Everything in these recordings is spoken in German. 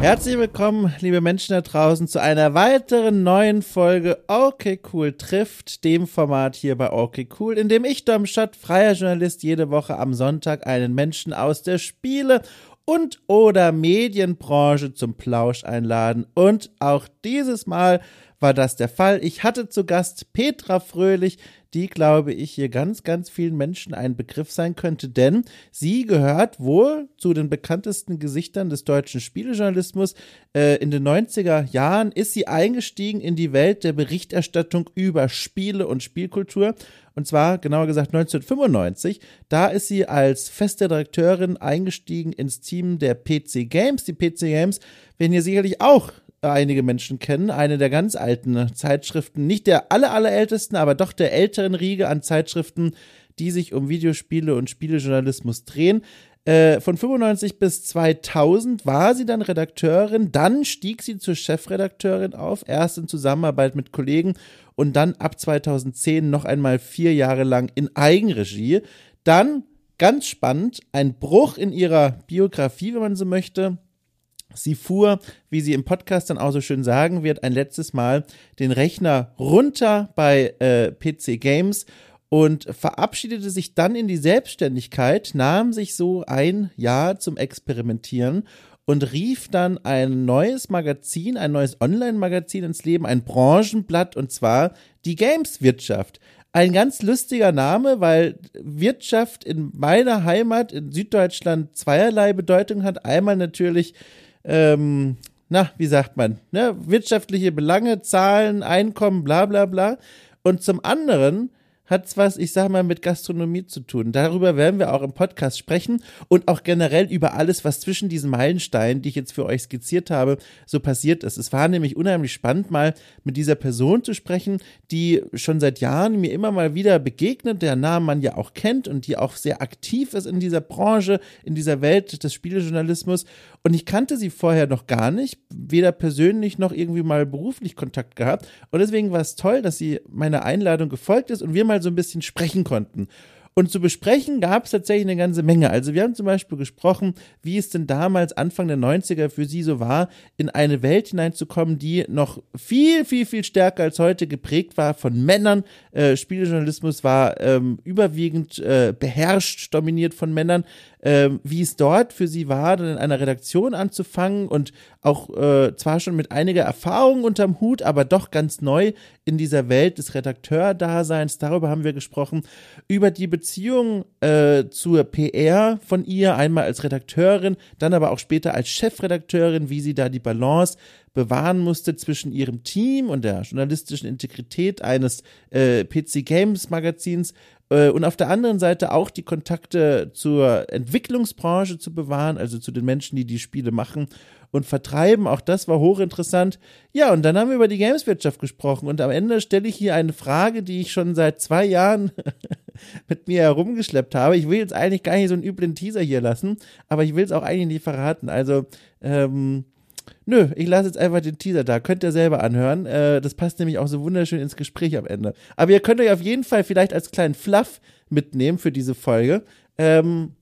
Herzlich willkommen, liebe Menschen da draußen, zu einer weiteren neuen Folge Okay Cool trifft, dem Format hier bei Okay Cool, in dem ich, Dom Schott, freier Journalist, jede Woche am Sonntag einen Menschen aus der Spiele- und oder Medienbranche zum Plausch einladen. Und auch dieses Mal war das der Fall. Ich hatte zu Gast Petra Fröhlich, die, glaube ich, hier ganz, ganz vielen Menschen ein Begriff sein könnte, denn sie gehört wohl zu den bekanntesten Gesichtern des deutschen Spielejournalismus. Äh, in den 90er Jahren ist sie eingestiegen in die Welt der Berichterstattung über Spiele und Spielkultur. Und zwar, genauer gesagt, 1995. Da ist sie als feste Redakteurin eingestiegen ins Team der PC Games. Die PC Games werden hier sicherlich auch einige Menschen kennen. Eine der ganz alten Zeitschriften, nicht der aller, allerältesten, aber doch der älteren Riege an Zeitschriften, die sich um Videospiele und Spielejournalismus drehen. Äh, von 95 bis 2000 war sie dann Redakteurin, dann stieg sie zur Chefredakteurin auf, erst in Zusammenarbeit mit Kollegen und dann ab 2010 noch einmal vier Jahre lang in Eigenregie. Dann, ganz spannend, ein Bruch in ihrer Biografie, wenn man so möchte. Sie fuhr, wie sie im Podcast dann auch so schön sagen wird, ein letztes Mal den Rechner runter bei äh, PC Games und verabschiedete sich dann in die Selbstständigkeit, nahm sich so ein Jahr zum Experimentieren und rief dann ein neues Magazin, ein neues Online-Magazin ins Leben, ein Branchenblatt und zwar die Games-Wirtschaft. Ein ganz lustiger Name, weil Wirtschaft in meiner Heimat in Süddeutschland zweierlei Bedeutung hat. Einmal natürlich ähm, na, wie sagt man, ne, wirtschaftliche Belange, Zahlen, Einkommen, bla bla bla. Und zum anderen hat es was, ich sag mal, mit Gastronomie zu tun. Darüber werden wir auch im Podcast sprechen und auch generell über alles, was zwischen diesen Meilensteinen, die ich jetzt für euch skizziert habe, so passiert ist. Es war nämlich unheimlich spannend, mal mit dieser Person zu sprechen, die schon seit Jahren mir immer mal wieder begegnet, der Namen man ja auch kennt und die auch sehr aktiv ist in dieser Branche, in dieser Welt des Spielejournalismus. Und ich kannte sie vorher noch gar nicht, weder persönlich noch irgendwie mal beruflich Kontakt gehabt. Und deswegen war es toll, dass sie meiner Einladung gefolgt ist und wir mal so ein bisschen sprechen konnten. Und zu besprechen gab es tatsächlich eine ganze Menge. Also wir haben zum Beispiel gesprochen, wie es denn damals Anfang der 90er für sie so war, in eine Welt hineinzukommen, die noch viel, viel, viel stärker als heute geprägt war von Männern. Äh, Spielejournalismus war ähm, überwiegend äh, beherrscht, dominiert von Männern ähm, wie es dort für sie war, dann in einer Redaktion anzufangen und auch äh, zwar schon mit einiger Erfahrung unterm Hut, aber doch ganz neu in dieser Welt des Redakteurdaseins. Darüber haben wir gesprochen. Über die Beziehung äh, zur PR von ihr, einmal als Redakteurin, dann aber auch später als Chefredakteurin, wie sie da die Balance bewahren musste zwischen ihrem Team und der journalistischen Integrität eines äh, PC Games Magazins äh, und auf der anderen Seite auch die Kontakte zur Entwicklungsbranche zu bewahren, also zu den Menschen, die die Spiele machen und vertreiben. Auch das war hochinteressant. Ja, und dann haben wir über die Gameswirtschaft gesprochen und am Ende stelle ich hier eine Frage, die ich schon seit zwei Jahren mit mir herumgeschleppt habe. Ich will jetzt eigentlich gar nicht so einen üblen Teaser hier lassen, aber ich will es auch eigentlich nicht verraten. Also, ähm, Nö, ich lasse jetzt einfach den Teaser da. Könnt ihr selber anhören. Äh, das passt nämlich auch so wunderschön ins Gespräch am Ende. Aber ihr könnt euch auf jeden Fall vielleicht als kleinen Fluff mitnehmen für diese Folge. Ähm,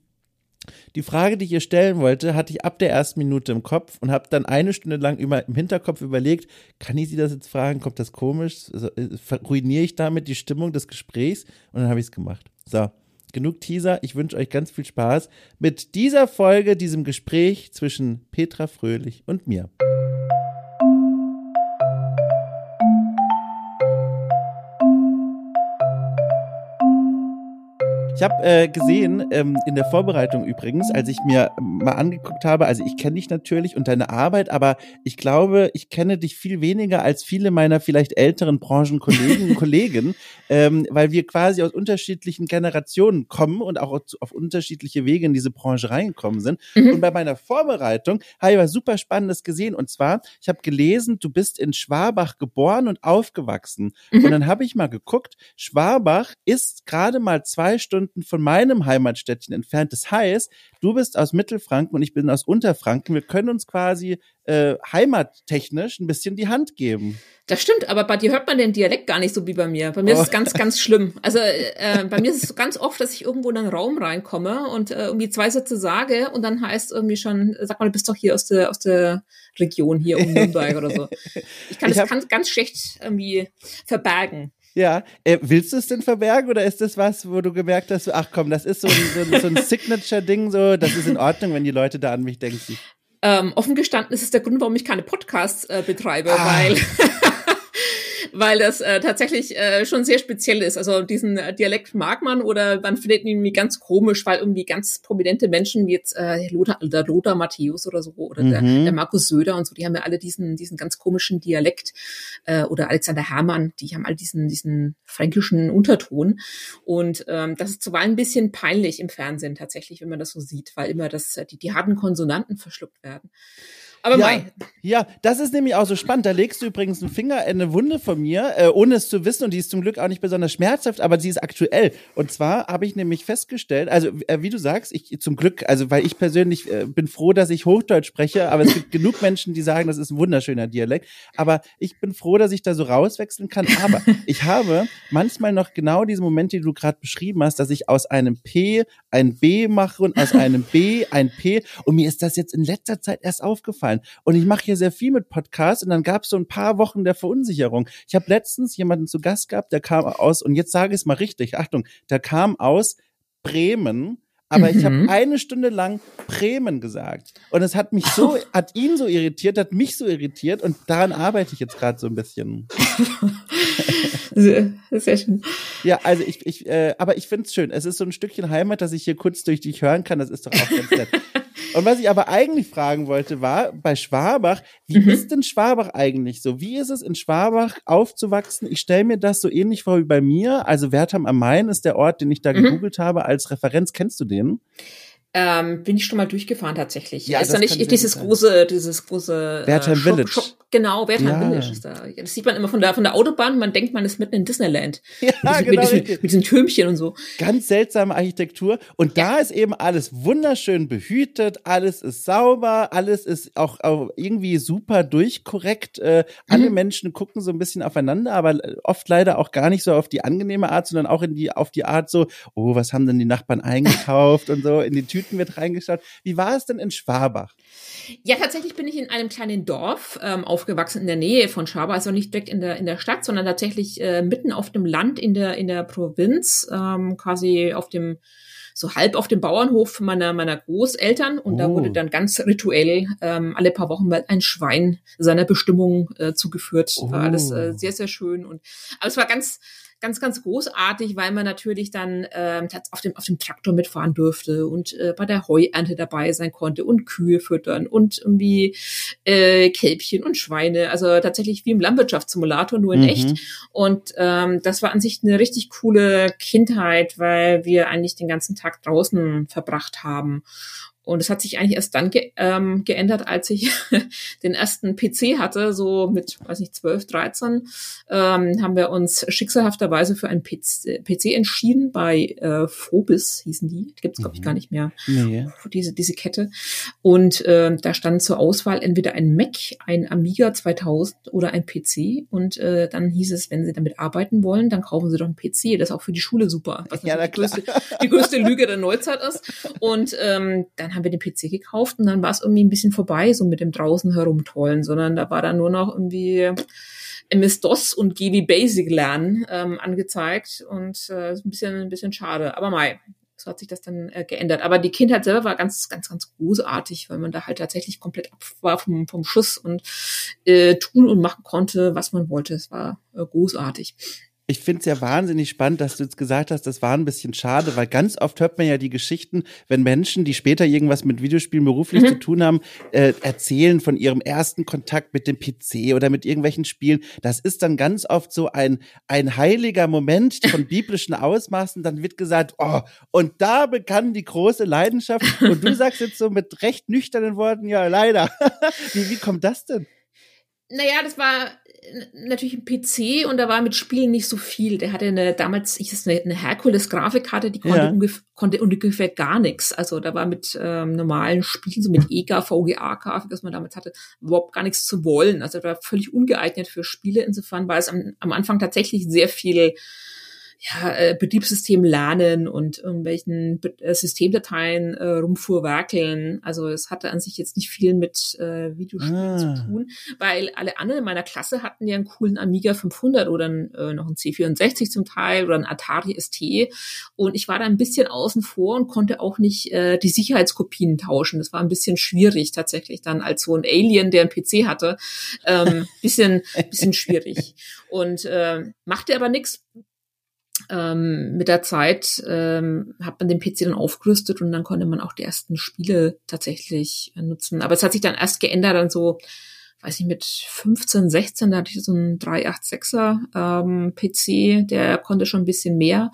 die Frage, die ich ihr stellen wollte, hatte ich ab der ersten Minute im Kopf und habe dann eine Stunde lang immer im Hinterkopf überlegt, kann ich sie das jetzt fragen? Kommt das komisch? Äh, ruiniere ich damit die Stimmung des Gesprächs? Und dann habe ich es gemacht. So genug Teaser. Ich wünsche euch ganz viel Spaß mit dieser Folge, diesem Gespräch zwischen Petra Fröhlich und mir. Ich habe äh, gesehen, ähm, in der Vorbereitung übrigens, als ich mir mal angeguckt habe, also ich kenne dich natürlich und deine Arbeit, aber ich glaube, ich kenne dich viel weniger als viele meiner vielleicht älteren Branchenkollegen und Kollegen, ähm, weil wir quasi aus unterschiedlichen Generationen kommen und auch auf unterschiedliche Wege in diese Branche reingekommen sind. Mhm. Und bei meiner Vorbereitung habe ich was super Spannendes gesehen. Und zwar, ich habe gelesen, du bist in Schwabach geboren und aufgewachsen. Mhm. Und dann habe ich mal geguckt, Schwabach ist gerade mal zwei Stunden Stunden von meinem Heimatstädtchen entfernt. Das heißt, du bist aus Mittelfranken und ich bin aus Unterfranken. Wir können uns quasi äh, heimattechnisch ein bisschen die Hand geben. Das stimmt, aber bei dir hört man den Dialekt gar nicht so wie bei mir. Bei mir oh. ist es ganz, ganz schlimm. Also äh, bei mir ist es ganz oft, dass ich irgendwo in einen Raum reinkomme und äh, irgendwie zwei Sätze sage und dann heißt irgendwie schon, sag mal, du bist doch hier aus der aus der Region hier um Nürnberg oder so. Ich kann ich das ganz, ganz schlecht irgendwie verbergen. Ja, äh, willst du es denn verbergen oder ist das was, wo du gemerkt hast, ach komm, das ist so ein, so ein, so ein Signature-Ding, so, das ist in Ordnung, wenn die Leute da an mich denken? Ähm, offen gestanden ist es der Grund, warum ich keine Podcasts äh, betreibe, ah. weil weil das äh, tatsächlich äh, schon sehr speziell ist. Also diesen äh, Dialekt mag man oder man findet ihn irgendwie ganz komisch, weil irgendwie ganz prominente Menschen wie jetzt äh, Lothar, der Lothar Matthäus oder so oder mhm. der, der Markus Söder und so, die haben ja alle diesen diesen ganz komischen Dialekt äh, oder Alexander Herrmann, die haben all diesen diesen fränkischen Unterton und ähm, das ist zuweilen ein bisschen peinlich im Fernsehen tatsächlich, wenn man das so sieht, weil immer das äh, die, die harten Konsonanten verschluckt werden. Aber ja, mei. Ja, das ist nämlich auch so spannend. Da legst du übrigens einen Finger in eine Wunde von mir, äh, ohne es zu wissen. Und die ist zum Glück auch nicht besonders schmerzhaft, aber sie ist aktuell. Und zwar habe ich nämlich festgestellt, also äh, wie du sagst, ich zum Glück, also weil ich persönlich äh, bin froh, dass ich Hochdeutsch spreche, aber es gibt genug Menschen, die sagen, das ist ein wunderschöner Dialekt. Aber ich bin froh, dass ich da so rauswechseln kann. Aber ich habe manchmal noch genau diese Momente, die du gerade beschrieben hast, dass ich aus einem P ein B mache und aus einem B ein P. Und mir ist das jetzt in letzter Zeit erst aufgefallen aufgefallen. Und ich mache hier sehr viel mit Podcasts und dann gab es so ein paar Wochen der Verunsicherung. Ich habe letztens jemanden zu Gast gehabt, der kam aus, und jetzt sage ich es mal richtig, Achtung, der kam aus Bremen, aber mhm. ich habe eine Stunde lang Bremen gesagt. Und es hat mich so, hat ihn so irritiert, hat mich so irritiert und daran arbeite ich jetzt gerade so ein bisschen. Sehr, sehr schön. Ja, also ich, ich äh, aber ich finde es schön. Es ist so ein Stückchen Heimat, dass ich hier kurz durch dich hören kann. Das ist doch auch ganz nett. Und was ich aber eigentlich fragen wollte, war bei Schwabach, wie mhm. ist denn Schwabach eigentlich so? Wie ist es in Schwabach aufzuwachsen? Ich stelle mir das so ähnlich vor wie bei mir. Also Wertham am Main ist der Ort, den ich da mhm. gegoogelt habe als Referenz. Kennst du den? Ähm, bin ich schon mal durchgefahren tatsächlich. Ja, ist da nicht dieses große, dieses große Wertheim äh, Village. Shop, genau, Wertheim ja. Village ist da. Das sieht man immer von der von der Autobahn. Man denkt, man ist mitten in Disneyland. Ja, mit, genau, mit, diesen, mit diesen Türmchen und so. Ganz seltsame Architektur. Und ja. da ist eben alles wunderschön behütet. Alles ist sauber. Alles ist auch, auch irgendwie super durchkorrekt. Äh, alle mhm. Menschen gucken so ein bisschen aufeinander, aber oft leider auch gar nicht so auf die angenehme Art, sondern auch in die auf die Art so, oh, was haben denn die Nachbarn eingekauft und so in die Tüten Tüten mit reingeschaut. Wie war es denn in Schwabach? Ja, tatsächlich bin ich in einem kleinen Dorf ähm, aufgewachsen in der Nähe von Schwabach, also nicht direkt in der in der Stadt, sondern tatsächlich äh, mitten auf dem Land in der in der Provinz, ähm, quasi auf dem so halb auf dem Bauernhof meiner meiner Großeltern und oh. da wurde dann ganz rituell ähm, alle paar Wochen mal ein Schwein seiner Bestimmung äh, zugeführt. Oh. War alles äh, sehr sehr schön und aber es war ganz ganz, ganz großartig, weil man natürlich dann ähm, auf, dem, auf dem Traktor mitfahren durfte und äh, bei der Heuernte dabei sein konnte und Kühe füttern und irgendwie äh, Kälbchen und Schweine. Also tatsächlich wie im Landwirtschaftssimulator, nur in mhm. echt. Und ähm, das war an sich eine richtig coole Kindheit, weil wir eigentlich den ganzen Tag draußen verbracht haben. Und es hat sich eigentlich erst dann ge ähm, geändert, als ich den ersten PC hatte, so mit, weiß nicht, 12, 13, ähm, haben wir uns schicksalhafterweise für einen PC, PC entschieden. Bei äh, Phobis hießen die. Die gibt's, glaube ich, gar mhm. nicht mehr. Nee. Diese, diese Kette. Und äh, da stand zur Auswahl entweder ein Mac, ein Amiga 2000 oder ein PC. Und äh, dann hieß es, wenn Sie damit arbeiten wollen, dann kaufen Sie doch einen PC. Das ist auch für die Schule super. Was ja, die, größte, die größte Lüge der Neuzeit ist. Und ähm, dann haben wir den PC gekauft und dann war es irgendwie ein bisschen vorbei, so mit dem draußen herumtollen, sondern da war dann nur noch irgendwie MS-DOS und GB Basic lernen ähm, angezeigt und äh, ein bisschen, ein bisschen schade. Aber mai, so hat sich das dann äh, geändert. Aber die Kindheit selber war ganz, ganz, ganz großartig, weil man da halt tatsächlich komplett ab war vom, vom Schuss und äh, tun und machen konnte, was man wollte. Es war äh, großartig ich finde es ja wahnsinnig spannend, dass du jetzt gesagt hast, das war ein bisschen schade, weil ganz oft hört man ja die Geschichten, wenn Menschen, die später irgendwas mit Videospielen beruflich mhm. zu tun haben, äh, erzählen von ihrem ersten Kontakt mit dem PC oder mit irgendwelchen Spielen. Das ist dann ganz oft so ein, ein heiliger Moment von biblischen Ausmaßen. Dann wird gesagt, oh, und da begann die große Leidenschaft. Und du sagst jetzt so mit recht nüchternen Worten, ja, leider. wie, wie kommt das denn? Naja, das war natürlich ein PC und da war mit Spielen nicht so viel. Der hatte eine damals ich eine, eine Hercules Grafikkarte, die konnte, ja. ungefähr, konnte ungefähr gar nichts. Also da war mit ähm, normalen Spielen so mit EGA, VGA Grafik, was man damals hatte, überhaupt gar nichts zu wollen. Also da war völlig ungeeignet für Spiele. Insofern war es am, am Anfang tatsächlich sehr viel ja, äh, Betriebssystem lernen und irgendwelchen äh, Systemdateien äh, rumfuhrwerkeln. Also es hatte an sich jetzt nicht viel mit äh, Videospielen ah. zu tun, weil alle anderen in meiner Klasse hatten ja einen coolen Amiga 500 oder äh, noch einen C64 zum Teil oder einen Atari ST und ich war da ein bisschen außen vor und konnte auch nicht äh, die Sicherheitskopien tauschen. Das war ein bisschen schwierig tatsächlich dann als so ein Alien, der einen PC hatte. Ähm, bisschen, bisschen schwierig. Und äh, machte aber nichts ähm, mit der Zeit ähm, hat man den PC dann aufgerüstet und dann konnte man auch die ersten Spiele tatsächlich äh, nutzen. Aber es hat sich dann erst geändert, dann so, weiß ich, mit 15, 16, da hatte ich so einen 386er ähm, PC, der konnte schon ein bisschen mehr.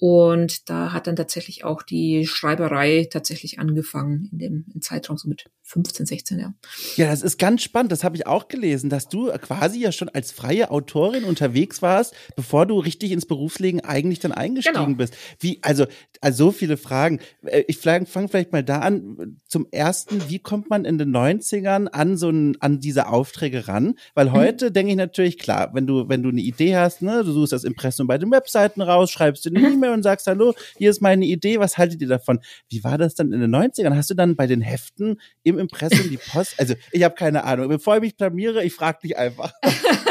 Und da hat dann tatsächlich auch die Schreiberei tatsächlich angefangen in dem Zeitraum so mit 15, 16, ja. Ja, das ist ganz spannend. Das habe ich auch gelesen, dass du quasi ja schon als freie Autorin unterwegs warst, bevor du richtig ins Berufsleben eigentlich dann eingestiegen genau. bist. Wie, also, also so viele Fragen. Äh, ich fange vielleicht mal da an. Zum ersten, wie kommt man in den 90ern an so ein, an diese Aufträge ran? Weil mhm. heute mhm. denke ich natürlich, klar, wenn du, wenn du eine Idee hast, ne, du suchst das Impressum bei den Webseiten raus, schreibst dir eine mhm. E-Mail und sagst, hallo, hier ist meine Idee, was haltet ihr davon? Wie war das dann in den 90ern? Hast du dann bei den Heften im Impressum die Post? Also, ich habe keine Ahnung. Bevor ich mich blamiere, ich frage dich einfach.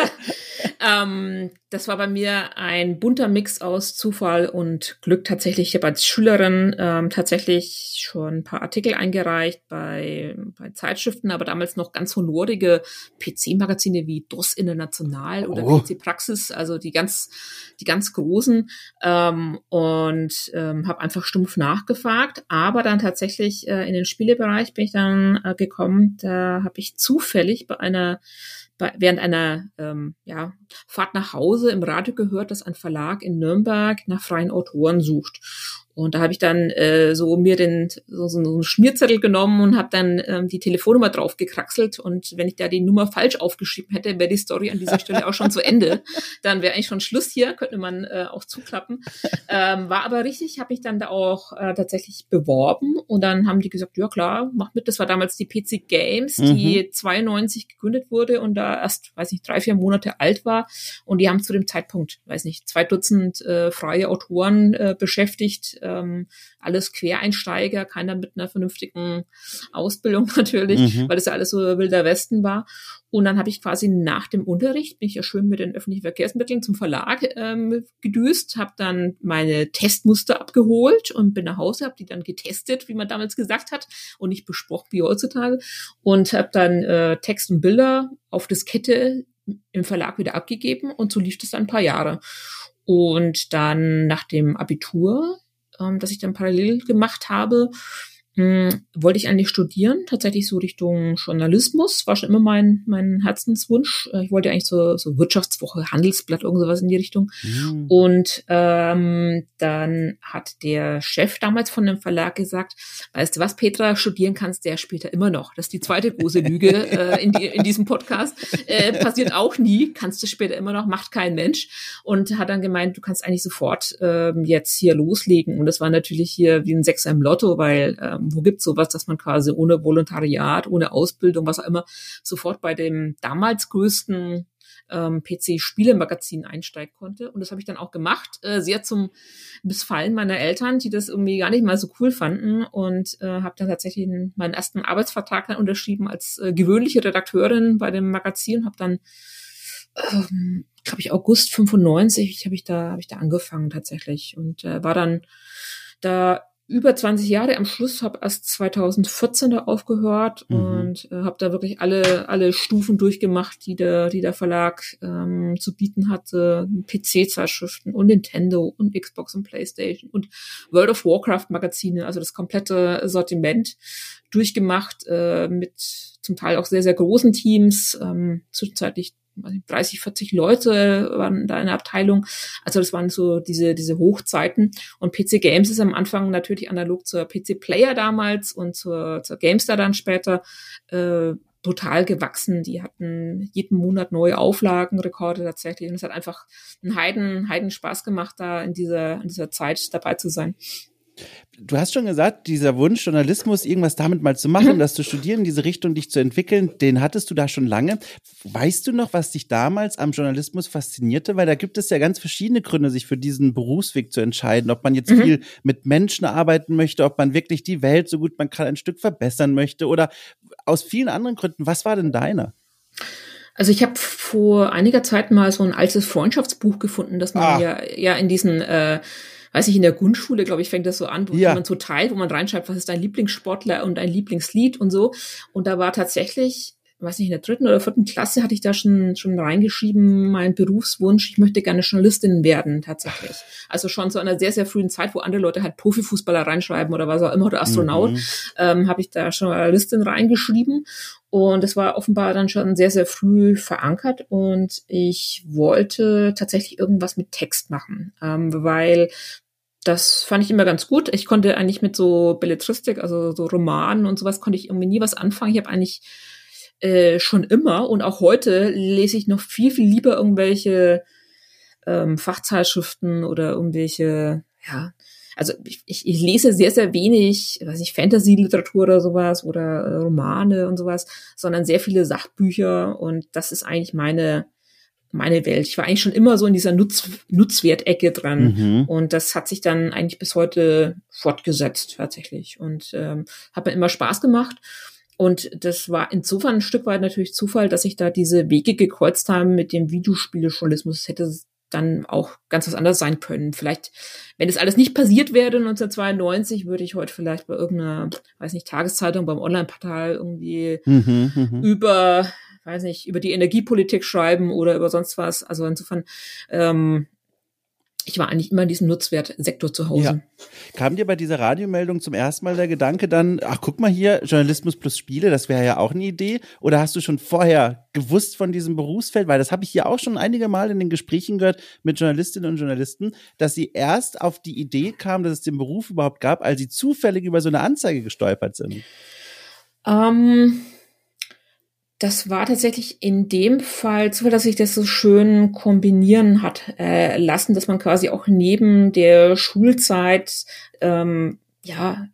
Ähm, das war bei mir ein bunter Mix aus Zufall und Glück tatsächlich. Ich habe als Schülerin ähm, tatsächlich schon ein paar Artikel eingereicht bei, bei Zeitschriften, aber damals noch ganz honorige PC-Magazine wie DOS International oder oh. PC Praxis, also die ganz, die ganz großen ähm, und ähm, habe einfach stumpf nachgefragt. Aber dann tatsächlich äh, in den Spielebereich bin ich dann äh, gekommen. Da habe ich zufällig bei einer während einer ähm, ja, Fahrt nach Hause im Radio gehört, dass ein Verlag in Nürnberg nach freien Autoren sucht. Und da habe ich dann äh, so mir den so, so einen Schmierzettel genommen und habe dann ähm, die Telefonnummer drauf gekraxelt. Und wenn ich da die Nummer falsch aufgeschrieben hätte, wäre die Story an dieser Stelle auch schon zu Ende. Dann wäre eigentlich schon Schluss hier, könnte man äh, auch zuklappen. Ähm, war aber richtig, habe ich dann da auch äh, tatsächlich beworben und dann haben die gesagt, ja klar, mach mit. Das war damals die PC Games, die mhm. 92 gegründet wurde und da erst, weiß nicht, drei, vier Monate alt war. Und die haben zu dem Zeitpunkt, weiß nicht, zwei Dutzend äh, freie Autoren äh, beschäftigt ähm, alles Quereinsteiger, keiner mit einer vernünftigen Ausbildung natürlich, mhm. weil es ja alles so wilder Westen war. Und dann habe ich quasi nach dem Unterricht, bin ich ja schön mit den öffentlichen Verkehrsmitteln zum Verlag ähm, gedüst, habe dann meine Testmuster abgeholt und bin nach Hause, habe die dann getestet, wie man damals gesagt hat, und nicht besprochen wie heutzutage. Und habe dann äh, Text und Bilder auf Diskette im Verlag wieder abgegeben und so lief das dann ein paar Jahre. Und dann nach dem Abitur ähm, das ich dann parallel gemacht habe, hm, wollte ich eigentlich studieren, tatsächlich so Richtung Journalismus, war schon immer mein, mein Herzenswunsch. Äh, ich wollte eigentlich so, so Wirtschaftswoche, Handelsblatt, irgend sowas in die Richtung. Mhm. Und ähm, dann hat der Chef damals von dem Verlag gesagt, weißt du was, Petra, studieren kannst du ja später immer noch. Das ist die zweite große Lüge äh, in, die, in diesem Podcast. Äh, passiert auch nie, kannst du später immer noch, macht kein Mensch. Und hat dann gemeint, du kannst eigentlich sofort ähm, jetzt hier loslegen. Und das war natürlich hier wie ein Sechser im Lotto, weil ähm, wo gibt's sowas, dass man quasi ohne Volontariat, ohne Ausbildung, was auch immer, sofort bei dem damals größten ähm, PC-Spielemagazin einsteigen konnte. Und das habe ich dann auch gemacht, äh, sehr zum Missfallen meiner Eltern, die das irgendwie gar nicht mal so cool fanden. Und äh, habe dann tatsächlich meinen ersten Arbeitsvertrag dann unterschrieben als äh, gewöhnliche Redakteurin bei dem Magazin. Habe dann, ähm, glaube ich, August 95 habe ich da habe ich da angefangen tatsächlich und äh, war dann da über 20 Jahre am Schluss, habe erst 2014 da aufgehört mhm. und äh, habe da wirklich alle alle Stufen durchgemacht, die der die der Verlag ähm, zu bieten hatte, PC-Zeitschriften und Nintendo und Xbox und PlayStation und World of Warcraft Magazine, also das komplette Sortiment durchgemacht äh, mit zum Teil auch sehr sehr großen Teams, ähm, zwischenzeitlich 30, 40 Leute waren da in der Abteilung. Also das waren so diese, diese Hochzeiten. Und PC Games ist am Anfang natürlich analog zur PC Player damals und zur, zur GameStar dann später, äh, total gewachsen. Die hatten jeden Monat neue Auflagenrekorde tatsächlich. Und es hat einfach einen Heiden, Heiden Spaß gemacht, da in dieser, in dieser Zeit dabei zu sein. Du hast schon gesagt, dieser Wunsch, Journalismus irgendwas damit mal zu machen, mhm. das zu studieren, diese Richtung dich zu entwickeln, den hattest du da schon lange. Weißt du noch, was dich damals am Journalismus faszinierte? Weil da gibt es ja ganz verschiedene Gründe, sich für diesen Berufsweg zu entscheiden. Ob man jetzt mhm. viel mit Menschen arbeiten möchte, ob man wirklich die Welt so gut man kann ein Stück verbessern möchte oder aus vielen anderen Gründen. Was war denn deiner? Also ich habe vor einiger Zeit mal so ein altes Freundschaftsbuch gefunden, das man ah. ja, ja in diesen äh, weiß ich, in der Grundschule, glaube ich, fängt das so an, wo ja. man so teilt, wo man reinschreibt, was ist dein Lieblingssportler und dein Lieblingslied und so. Und da war tatsächlich, weiß nicht, in der dritten oder vierten Klasse hatte ich da schon, schon reingeschrieben, mein Berufswunsch, ich möchte gerne Journalistin werden, tatsächlich. Also schon zu einer sehr, sehr frühen Zeit, wo andere Leute halt Profifußballer reinschreiben oder was auch immer, oder Astronaut, mhm. ähm, habe ich da Journalistin reingeschrieben. Und es war offenbar dann schon sehr, sehr früh verankert und ich wollte tatsächlich irgendwas mit Text machen, ähm, weil das fand ich immer ganz gut. Ich konnte eigentlich mit so Belletristik, also so Romanen und sowas, konnte ich irgendwie nie was anfangen. Ich habe eigentlich äh, schon immer und auch heute lese ich noch viel, viel lieber irgendwelche ähm, Fachzeitschriften oder irgendwelche, ja, also ich, ich, ich lese sehr, sehr wenig, weiß ich, Fantasy-Literatur oder sowas oder äh, Romane und sowas, sondern sehr viele Sachbücher und das ist eigentlich meine, meine Welt. Ich war eigentlich schon immer so in dieser Nutz, Nutzwertecke dran. Mhm. Und das hat sich dann eigentlich bis heute fortgesetzt tatsächlich. Und ähm, hat mir immer Spaß gemacht. Und das war insofern ein Stück weit natürlich Zufall, dass sich da diese Wege gekreuzt haben mit dem Videospielejournalismus. Es hätte dann auch ganz was anderes sein können. Vielleicht, wenn das alles nicht passiert wäre 1992, würde ich heute vielleicht bei irgendeiner, weiß nicht, Tageszeitung, beim Online-Portal irgendwie mhm, mhm. über weiß nicht, über die Energiepolitik schreiben oder über sonst was. Also insofern, ähm, ich war eigentlich immer in diesem Nutzwertsektor zu Hause. Ja. Kam dir bei dieser Radiomeldung zum ersten Mal der Gedanke dann, ach guck mal hier, Journalismus plus Spiele, das wäre ja auch eine Idee? Oder hast du schon vorher gewusst von diesem Berufsfeld? Weil das habe ich hier auch schon einige Mal in den Gesprächen gehört mit Journalistinnen und Journalisten, dass sie erst auf die Idee kamen, dass es den Beruf überhaupt gab, als sie zufällig über so eine Anzeige gestolpert sind. Ähm das war tatsächlich in dem Fall so, dass sich das so schön kombinieren hat äh, lassen, dass man quasi auch neben der Schulzeit ähm, ja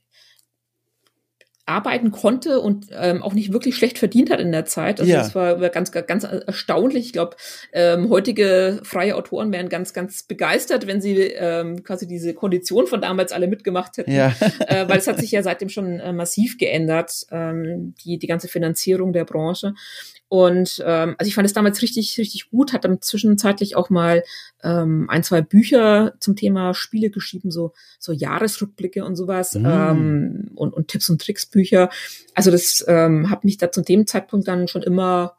arbeiten konnte und ähm, auch nicht wirklich schlecht verdient hat in der Zeit. Also ja. das war, ganz, ganz erstaunlich. Ich glaube, ähm, heutige freie Autoren wären ganz, ganz begeistert, wenn sie ähm, quasi diese Kondition von damals alle mitgemacht hätten. Ja. äh, weil es hat sich ja seitdem schon äh, massiv geändert, ähm, die, die ganze Finanzierung der Branche. Und ähm, also ich fand es damals richtig, richtig gut, hat dann zwischenzeitlich auch mal ähm, ein, zwei Bücher zum Thema Spiele geschrieben, so, so Jahresrückblicke und sowas mm. ähm, und, und Tipps und Tricks Bücher. Also das ähm, hat mich da zu dem Zeitpunkt dann schon immer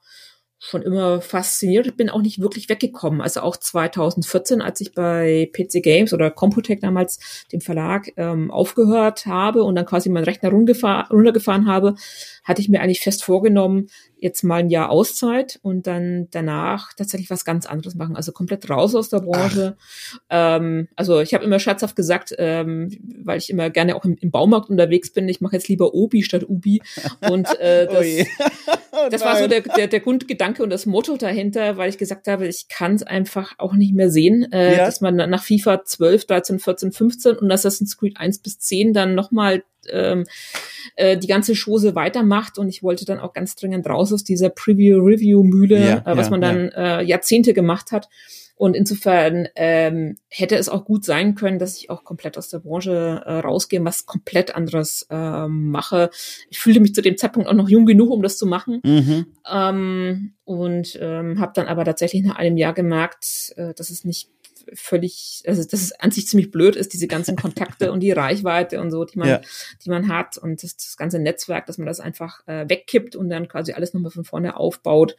schon immer fasziniert. Ich bin auch nicht wirklich weggekommen. Also auch 2014, als ich bei PC Games oder Computec damals, dem Verlag, ähm, aufgehört habe und dann quasi meinen Rechner runtergefahren habe, hatte ich mir eigentlich fest vorgenommen, jetzt mal ein Jahr Auszeit und dann danach tatsächlich was ganz anderes machen. Also komplett raus aus der Branche. Ähm, also ich habe immer scherzhaft gesagt, ähm, weil ich immer gerne auch im, im Baumarkt unterwegs bin, ich mache jetzt lieber Obi statt Ubi. Und äh, das, oh das war so der, der, der Grundgedanke und das Motto dahinter, weil ich gesagt habe, ich kann es einfach auch nicht mehr sehen, äh, ja. dass man nach FIFA 12, 13, 14, 15 und Assassin's Creed 1 bis 10 dann nochmal ähm, äh, die ganze Chose weitermacht. Und ich wollte dann auch ganz dringend raus aus dieser Preview-Review-Mühle, ja, äh, was ja, man dann ja. äh, Jahrzehnte gemacht hat. Und insofern ähm, hätte es auch gut sein können, dass ich auch komplett aus der Branche äh, rausgehe, was komplett anderes äh, mache. Ich fühlte mich zu dem Zeitpunkt auch noch jung genug, um das zu machen. Mhm. Ähm, und ähm, habe dann aber tatsächlich nach einem Jahr gemerkt, äh, dass es nicht völlig, also dass es an sich ziemlich blöd ist, diese ganzen Kontakte und die Reichweite und so, die man, ja. die man hat und das, das, ganze Netzwerk, dass man das einfach äh, wegkippt und dann quasi alles nochmal von vorne aufbaut.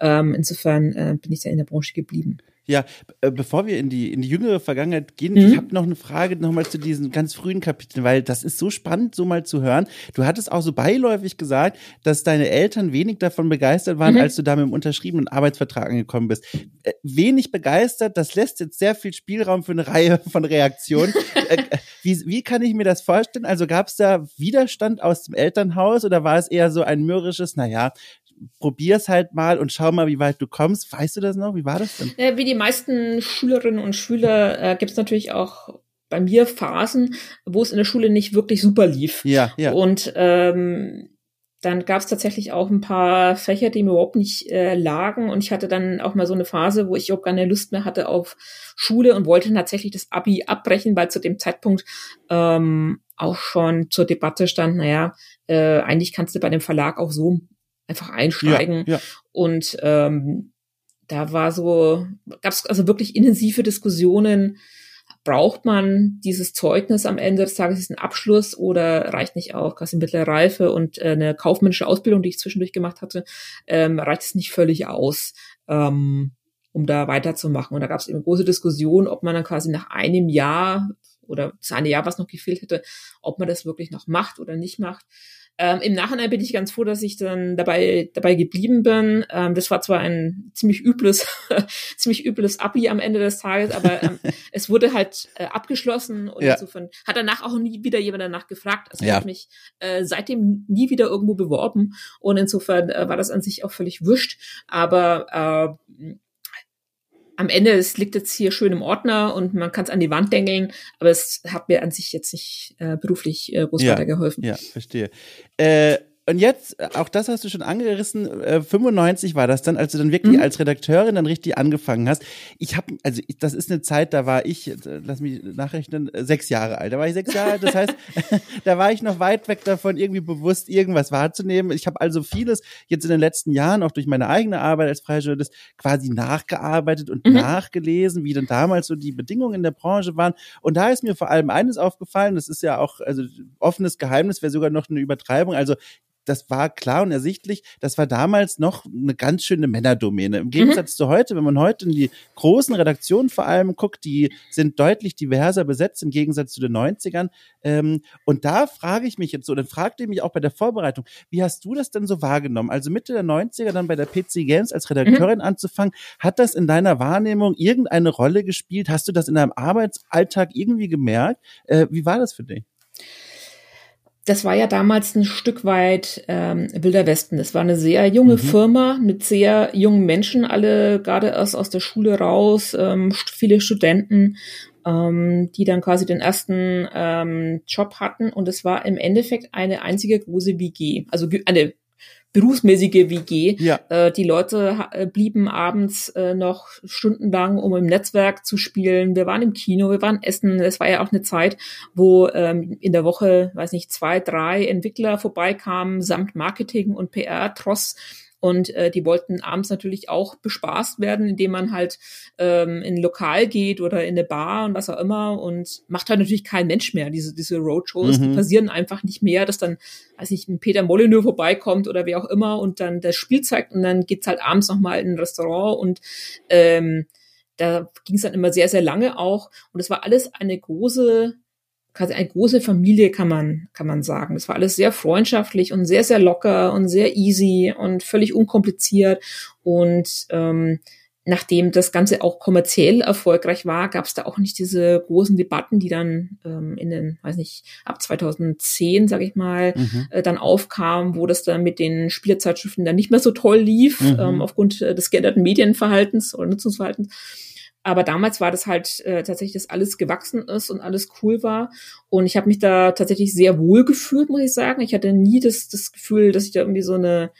Ähm, insofern äh, bin ich ja in der Branche geblieben. Ja, äh, bevor wir in die, in die jüngere Vergangenheit gehen, mhm. ich habe noch eine Frage nochmal zu diesen ganz frühen Kapiteln, weil das ist so spannend, so mal zu hören. Du hattest auch so beiläufig gesagt, dass deine Eltern wenig davon begeistert waren, mhm. als du da mit dem unterschriebenen Arbeitsvertrag angekommen bist. Äh, wenig begeistert, das lässt jetzt sehr viel Spielraum für eine Reihe von Reaktionen. Äh, wie, wie kann ich mir das vorstellen? Also gab es da Widerstand aus dem Elternhaus oder war es eher so ein mürrisches, naja, probier's halt mal und schau mal, wie weit du kommst. Weißt du das noch? Wie war das denn? Ja, wie die meisten Schülerinnen und Schüler äh, gibt es natürlich auch bei mir Phasen, wo es in der Schule nicht wirklich super lief. Ja, ja. Und ähm, dann gab es tatsächlich auch ein paar Fächer, die mir überhaupt nicht äh, lagen. Und ich hatte dann auch mal so eine Phase, wo ich überhaupt keine Lust mehr hatte auf Schule und wollte tatsächlich das Abi abbrechen, weil zu dem Zeitpunkt ähm, auch schon zur Debatte stand, naja, äh, eigentlich kannst du bei dem Verlag auch so einfach einsteigen. Ja, ja. Und ähm, da war so, gab es also wirklich intensive Diskussionen, braucht man dieses Zeugnis am Ende des Tages, diesen Abschluss oder reicht nicht auch quasi mittlere Reife und äh, eine kaufmännische Ausbildung, die ich zwischendurch gemacht hatte, ähm, reicht es nicht völlig aus, ähm, um da weiterzumachen. Und da gab es eben große Diskussion, ob man dann quasi nach einem Jahr oder das eine Jahr, was noch gefehlt hätte, ob man das wirklich noch macht oder nicht macht. Ähm, Im Nachhinein bin ich ganz froh, dass ich dann dabei dabei geblieben bin. Ähm, das war zwar ein ziemlich übles, ziemlich übles Abi am Ende des Tages, aber ähm, es wurde halt äh, abgeschlossen und ja. insofern hat danach auch nie wieder jemand danach gefragt. Also ja. ich habe mich äh, seitdem nie wieder irgendwo beworben und insofern äh, war das an sich auch völlig wurscht. Aber äh, am Ende, es liegt jetzt hier schön im Ordner und man kann es an die Wand dengeln, aber es hat mir an sich jetzt nicht äh, beruflich äh, groß ja, weitergeholfen. Ja, verstehe. Äh, und jetzt, äh, auch das hast du schon angerissen, äh, 95 war das dann, als du dann wirklich mhm. als Redakteurin dann richtig angefangen hast. Ich habe, also ich, das ist eine Zeit, da war ich, äh, lass mich nachrechnen, äh, sechs Jahre alt. Da war ich sechs Jahre alt, das heißt, da war ich noch weit weg davon, irgendwie bewusst irgendwas wahrzunehmen. Ich habe also vieles jetzt in den letzten Jahren, auch durch meine eigene Arbeit als Freijournalist, quasi nachgearbeitet und mhm. nachgelesen, wie denn damals so die Bedingungen in der Branche waren. Und da ist mir vor allem eines aufgefallen, das ist ja auch, also offenes Geheimnis wäre sogar noch eine Übertreibung. Also das war klar und ersichtlich, das war damals noch eine ganz schöne Männerdomäne. Im Gegensatz mhm. zu heute, wenn man heute in die großen Redaktionen vor allem guckt, die sind deutlich diverser besetzt im Gegensatz zu den 90ern. Ähm, und da frage ich mich jetzt so, dann fragte ich mich auch bei der Vorbereitung, wie hast du das denn so wahrgenommen? Also Mitte der 90er dann bei der PC Games als Redakteurin mhm. anzufangen, hat das in deiner Wahrnehmung irgendeine Rolle gespielt? Hast du das in deinem Arbeitsalltag irgendwie gemerkt? Äh, wie war das für dich? Das war ja damals ein Stück weit ähm, Wilder Westen. Es war eine sehr junge mhm. Firma mit sehr jungen Menschen, alle gerade erst aus der Schule raus, ähm, viele Studenten, ähm, die dann quasi den ersten ähm, Job hatten. Und es war im Endeffekt eine einzige große WG, also eine berufsmäßige WG. Ja. Äh, die Leute äh, blieben abends äh, noch stundenlang, um im Netzwerk zu spielen. Wir waren im Kino, wir waren essen. Es war ja auch eine Zeit, wo ähm, in der Woche, weiß nicht, zwei, drei Entwickler vorbeikamen, samt Marketing und PR, Tross und äh, die wollten abends natürlich auch bespaßt werden, indem man halt ähm, in ein Lokal geht oder in eine Bar und was auch immer. Und macht halt natürlich kein Mensch mehr, diese, diese Roadshows. Mhm. Die passieren einfach nicht mehr, dass dann, weiß nicht, ein Peter Molyneux vorbeikommt oder wie auch immer und dann das Spiel zeigt und dann geht's halt abends nochmal in ein Restaurant und ähm, da ging es dann immer sehr, sehr lange auch. Und es war alles eine große quasi eine große Familie, kann man, kann man sagen. Das war alles sehr freundschaftlich und sehr, sehr locker und sehr easy und völlig unkompliziert. Und ähm, nachdem das Ganze auch kommerziell erfolgreich war, gab es da auch nicht diese großen Debatten, die dann ähm, in den, weiß nicht, ab 2010, sage ich mal, mhm. äh, dann aufkamen, wo das dann mit den Spielezeitschriften dann nicht mehr so toll lief, mhm. ähm, aufgrund äh, des geänderten Medienverhaltens oder Nutzungsverhaltens. Aber damals war das halt äh, tatsächlich, dass alles gewachsen ist und alles cool war. Und ich habe mich da tatsächlich sehr wohl gefühlt, muss ich sagen. Ich hatte nie das, das Gefühl, dass ich da irgendwie so eine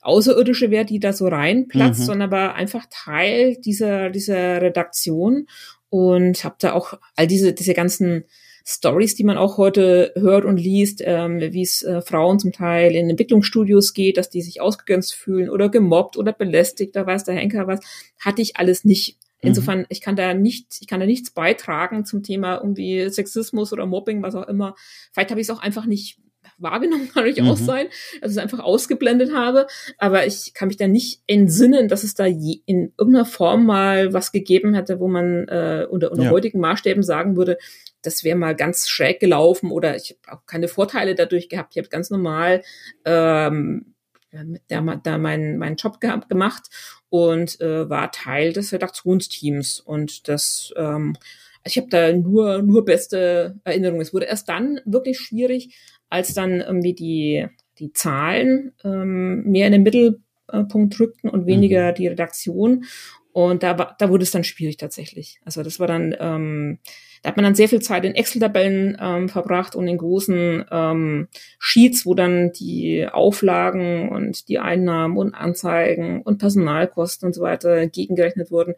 Außerirdische wäre, die da so reinplatzt, mhm. sondern war einfach Teil dieser, dieser Redaktion und habe da auch all diese, diese ganzen Stories, die man auch heute hört und liest, ähm, wie es äh, Frauen zum Teil in Entwicklungsstudios geht, dass die sich ausgegrenzt fühlen oder gemobbt oder belästigt, da weiß der Henker was, hatte ich alles nicht. Mhm. Insofern, ich kann da nicht, ich kann da nichts beitragen zum Thema irgendwie Sexismus oder Mobbing, was auch immer. Vielleicht habe ich es auch einfach nicht wahrgenommen, kann ich mhm. auch sein, dass ich es einfach ausgeblendet habe. Aber ich kann mich da nicht entsinnen, dass es da je, in irgendeiner Form mal was gegeben hätte, wo man äh, unter, unter ja. heutigen Maßstäben sagen würde, das wäre mal ganz schräg gelaufen oder ich habe auch keine Vorteile dadurch gehabt. Ich habe ganz normal ähm, der, da meinen meinen Job gehabt, gemacht und äh, war Teil des Redaktionsteams und das ähm, Also ich habe da nur, nur beste Erinnerungen. Es wurde erst dann wirklich schwierig, als dann irgendwie die, die Zahlen ähm, mehr in den Mittelpunkt rückten und weniger mhm. die Redaktion. Und da, war, da wurde es dann schwierig tatsächlich. Also das war dann, ähm, da hat man dann sehr viel Zeit in Excel-Tabellen ähm, verbracht und in großen ähm, Sheets, wo dann die Auflagen und die Einnahmen und Anzeigen und Personalkosten und so weiter gegengerechnet wurden.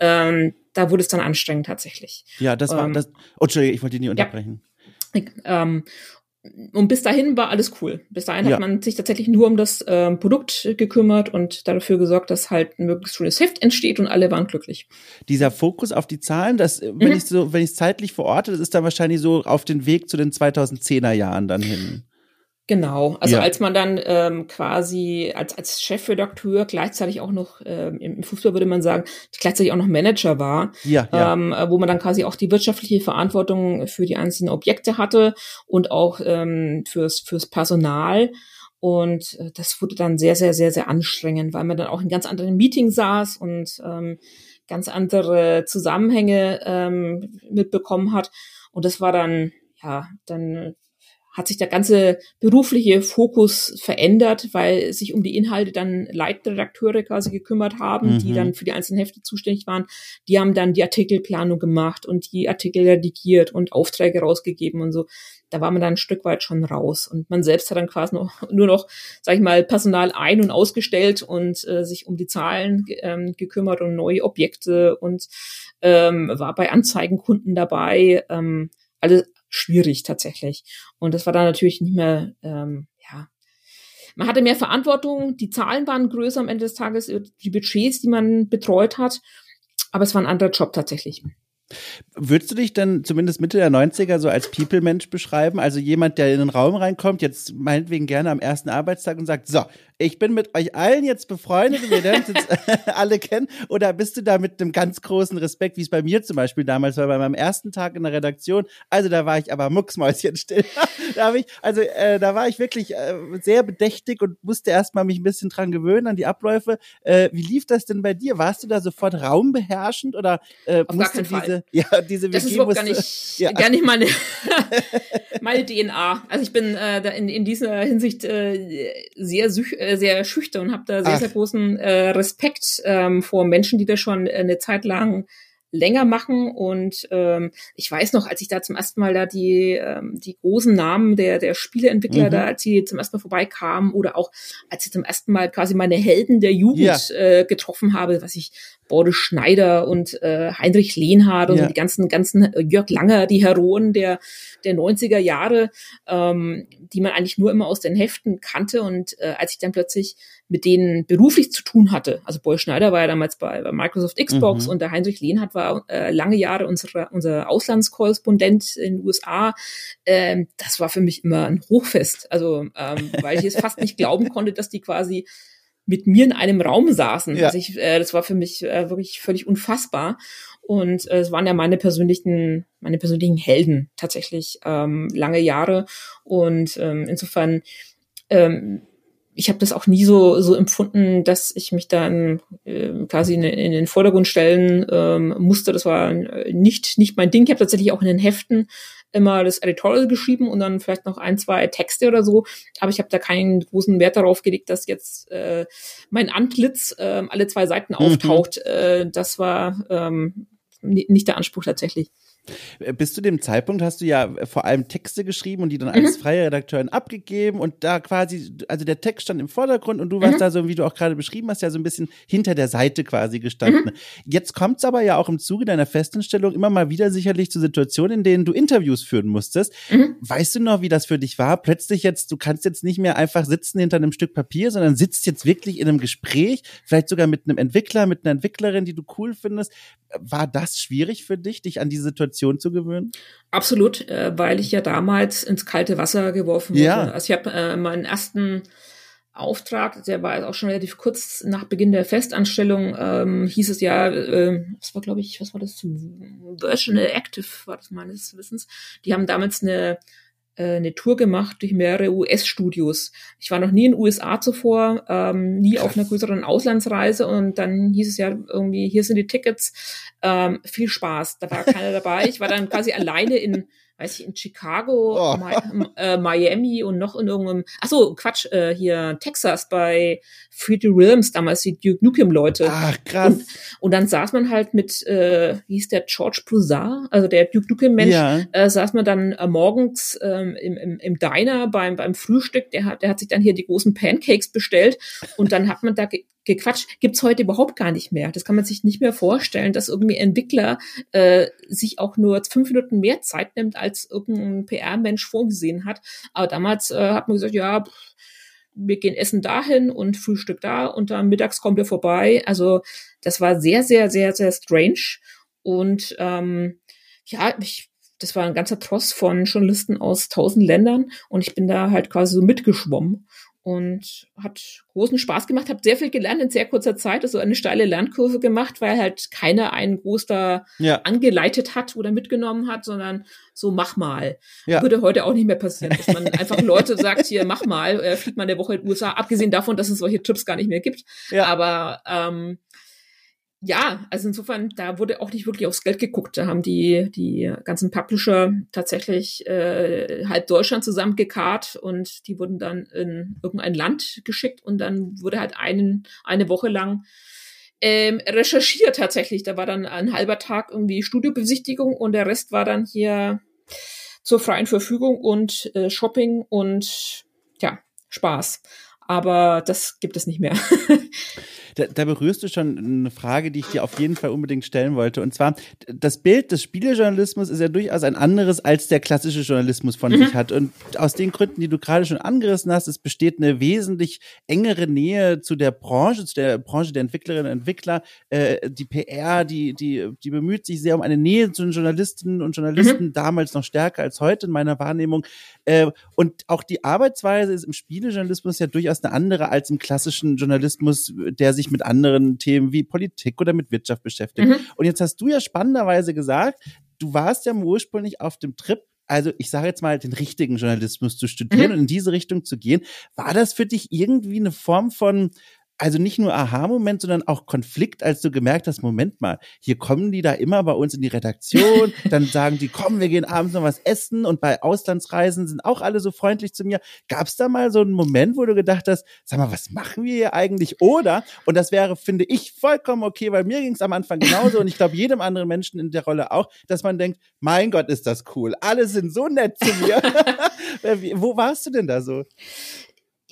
Ähm, da wurde es dann anstrengend tatsächlich. Ja, das war ähm, das. Oh, Entschuldigung, ich wollte dich nie unterbrechen. Ja. Ähm, und bis dahin war alles cool. Bis dahin ja. hat man sich tatsächlich nur um das äh, Produkt gekümmert und dafür gesorgt, dass halt ein möglichst schönes Heft entsteht und alle waren glücklich. Dieser Fokus auf die Zahlen, das, wenn mhm. ich so, wenn ich es zeitlich verorte, das ist dann wahrscheinlich so auf den Weg zu den 2010er Jahren dann hin. Genau, also ja. als man dann ähm, quasi als, als Chefredakteur gleichzeitig auch noch, ähm, im Fußball würde man sagen, gleichzeitig auch noch Manager war, ja, ja. Ähm, wo man dann quasi auch die wirtschaftliche Verantwortung für die einzelnen Objekte hatte und auch ähm, fürs, fürs Personal. Und äh, das wurde dann sehr, sehr, sehr, sehr anstrengend, weil man dann auch in ganz anderen Meetings saß und ähm, ganz andere Zusammenhänge ähm, mitbekommen hat. Und das war dann, ja, dann hat sich der ganze berufliche Fokus verändert, weil sich um die Inhalte dann Leitredakteure quasi gekümmert haben, mhm. die dann für die einzelnen Hefte zuständig waren. Die haben dann die Artikelplanung gemacht und die Artikel redigiert und Aufträge rausgegeben und so. Da war man dann ein Stück weit schon raus. Und man selbst hat dann quasi noch, nur noch, sag ich mal, Personal ein- und ausgestellt und äh, sich um die Zahlen ähm, gekümmert und neue Objekte und ähm, war bei Anzeigenkunden dabei. Ähm, also schwierig tatsächlich. Und das war dann natürlich nicht mehr, ähm, ja. Man hatte mehr Verantwortung, die Zahlen waren größer am Ende des Tages, die Budgets, die man betreut hat, aber es war ein anderer Job tatsächlich. Würdest du dich denn zumindest Mitte der 90er so als People-Mensch beschreiben? Also jemand, der in den Raum reinkommt, jetzt meinetwegen gerne am ersten Arbeitstag und sagt, so, ich bin mit euch allen jetzt befreundet und lernen uns jetzt alle kennen? Oder bist du da mit einem ganz großen Respekt, wie es bei mir zum Beispiel damals war, bei meinem ersten Tag in der Redaktion? Also da war ich aber mucksmäuschenstill. da habe ich, also äh, da war ich wirklich äh, sehr bedächtig und musste erstmal mich ein bisschen dran gewöhnen an die Abläufe. Äh, wie lief das denn bei dir? Warst du da sofort raumbeherrschend oder äh, Auf musste diese, Fall. ja, diese Das ist überhaupt gar nicht, ja. gar nicht meine, meine DNA. Also ich bin äh, da in, in dieser Hinsicht äh, sehr süch äh, sehr schüchtern und habe da sehr, Ach. sehr großen äh, Respekt ähm, vor Menschen, die das schon eine Zeit lang länger machen. Und ähm, ich weiß noch, als ich da zum ersten Mal da die, ähm, die großen Namen der, der Spieleentwickler mhm. da, als sie zum ersten Mal vorbeikamen oder auch als ich zum ersten Mal quasi meine Helden der Jugend ja. äh, getroffen habe, was ich Boris Schneider und äh, Heinrich Lehnhardt und ja. die ganzen, ganzen äh, Jörg Langer, die Heroen der, der 90er Jahre, ähm, die man eigentlich nur immer aus den Heften kannte. Und äh, als ich dann plötzlich mit denen beruflich zu tun hatte, also Boris Schneider war ja damals bei, bei Microsoft Xbox mhm. und der Heinrich Lehnhardt war äh, lange Jahre unsere, unser Auslandskorrespondent in den USA, ähm, das war für mich immer ein Hochfest. Also ähm, weil ich es fast nicht glauben konnte, dass die quasi mit mir in einem Raum saßen. Ja. Also ich, äh, das war für mich äh, wirklich völlig unfassbar. Und äh, es waren ja meine persönlichen, meine persönlichen Helden tatsächlich ähm, lange Jahre. Und ähm, insofern, ähm, ich habe das auch nie so so empfunden, dass ich mich dann äh, quasi in, in, den Vordergrund stellen ähm, musste. Das war äh, nicht nicht mein Ding. Ich habe tatsächlich auch in den Heften immer das Editorial geschrieben und dann vielleicht noch ein, zwei Texte oder so. Aber ich habe da keinen großen Wert darauf gelegt, dass jetzt äh, mein Antlitz äh, alle zwei Seiten mhm. auftaucht. Mhm. Äh, das war ähm, nicht der Anspruch tatsächlich. Äh, bis zu dem Zeitpunkt hast du ja vor allem Texte geschrieben und die dann als mhm. freie Redakteurin abgegeben und da quasi, also der Text stand im Vordergrund und du warst mhm. da so, wie du auch gerade beschrieben hast, ja so ein bisschen hinter der Seite quasi gestanden. Mhm. Jetzt kommt es aber ja auch im Zuge deiner Festanstellung immer mal wieder sicherlich zu Situationen, in denen du Interviews führen musstest. Mhm. Weißt du noch, wie das für dich war? Plötzlich jetzt, du kannst jetzt nicht mehr einfach sitzen hinter einem Stück Papier, sondern sitzt jetzt wirklich in einem Gespräch, vielleicht sogar mit einem Entwickler, mit einer Entwicklerin, die du cool findest. War das schwierig für dich, dich an diese Situation zu gewöhnen? Absolut, äh, weil ich ja damals ins kalte Wasser geworfen wurde. Ja. Also ich habe äh, meinen ersten Auftrag, der war auch schon relativ kurz nach Beginn der Festanstellung, ähm, hieß es ja, äh, was war glaube ich, was war das? Versional Active war das meines Wissens. Die haben damals eine eine Tour gemacht durch mehrere US-Studios. Ich war noch nie in den USA zuvor, ähm, nie auf einer größeren Auslandsreise und dann hieß es ja irgendwie, hier sind die Tickets, ähm, viel Spaß. Da war keiner dabei. Ich war dann quasi alleine in weiß ich, in Chicago, oh. Mi äh, Miami und noch in irgendeinem, ach so, Quatsch, äh, hier Texas bei Freddie Williams, damals die Duke Nukem Leute. Ach, krass. Und, und dann saß man halt mit, äh, wie hieß der, George Broussard, also der Duke Nukem Mensch, ja. äh, saß man dann äh, morgens ähm, im, im, im Diner beim, beim Frühstück, der hat, der hat sich dann hier die großen Pancakes bestellt und dann hat man da gequatscht, gibt's heute überhaupt gar nicht mehr. Das kann man sich nicht mehr vorstellen, dass irgendwie Entwickler äh, sich auch nur fünf Minuten mehr Zeit nimmt, als irgendein PR-Mensch vorgesehen hat. Aber damals äh, hat man gesagt, ja, wir gehen essen dahin und Frühstück da und dann mittags kommt er vorbei. Also das war sehr, sehr, sehr, sehr strange. Und ähm, ja, ich, das war ein ganzer Tross von Journalisten aus tausend Ländern und ich bin da halt quasi so mitgeschwommen und hat großen Spaß gemacht, habe sehr viel gelernt in sehr kurzer Zeit, also eine steile Lernkurve gemacht, weil halt keiner einen groß da ja. angeleitet hat oder mitgenommen hat, sondern so mach mal. Ja. Würde heute auch nicht mehr passieren, dass man einfach Leute sagt, hier mach mal, äh, fliegt mal eine Woche in den USA, abgesehen davon, dass es solche Trips gar nicht mehr gibt. Ja. Aber ähm, ja, also insofern, da wurde auch nicht wirklich aufs Geld geguckt. Da haben die, die ganzen Publisher tatsächlich äh, halb Deutschland zusammengekarrt und die wurden dann in irgendein Land geschickt und dann wurde halt einen, eine Woche lang ähm, recherchiert tatsächlich. Da war dann ein halber Tag irgendwie Studiobesichtigung und der Rest war dann hier zur freien Verfügung und äh, Shopping und ja, Spaß. Aber das gibt es nicht mehr. da, da berührst du schon eine Frage, die ich dir auf jeden Fall unbedingt stellen wollte. Und zwar, das Bild des Spielejournalismus ist ja durchaus ein anderes, als der klassische Journalismus von mhm. sich hat. Und aus den Gründen, die du gerade schon angerissen hast, es besteht eine wesentlich engere Nähe zu der Branche, zu der Branche der Entwicklerinnen und Entwickler. Äh, die PR, die, die, die bemüht sich sehr um eine Nähe zu den Journalistinnen und Journalisten, mhm. damals noch stärker als heute in meiner Wahrnehmung. Äh, und auch die Arbeitsweise ist im Spielejournalismus ja durchaus eine andere als im klassischen Journalismus, der sich sich mit anderen Themen wie Politik oder mit Wirtschaft beschäftigt. Mhm. Und jetzt hast du ja spannenderweise gesagt, du warst ja ursprünglich auf dem Trip, also ich sage jetzt mal, den richtigen Journalismus zu studieren mhm. und in diese Richtung zu gehen. War das für dich irgendwie eine Form von also nicht nur Aha-Moment, sondern auch Konflikt, als du gemerkt hast, Moment mal, hier kommen die da immer bei uns in die Redaktion, dann sagen die, komm, wir gehen abends noch was essen und bei Auslandsreisen sind auch alle so freundlich zu mir. Gab es da mal so einen Moment, wo du gedacht hast, sag mal, was machen wir hier eigentlich? Oder, und das wäre, finde ich, vollkommen okay, weil mir ging es am Anfang genauso und ich glaube jedem anderen Menschen in der Rolle auch, dass man denkt, mein Gott, ist das cool, alle sind so nett zu mir. wo warst du denn da so?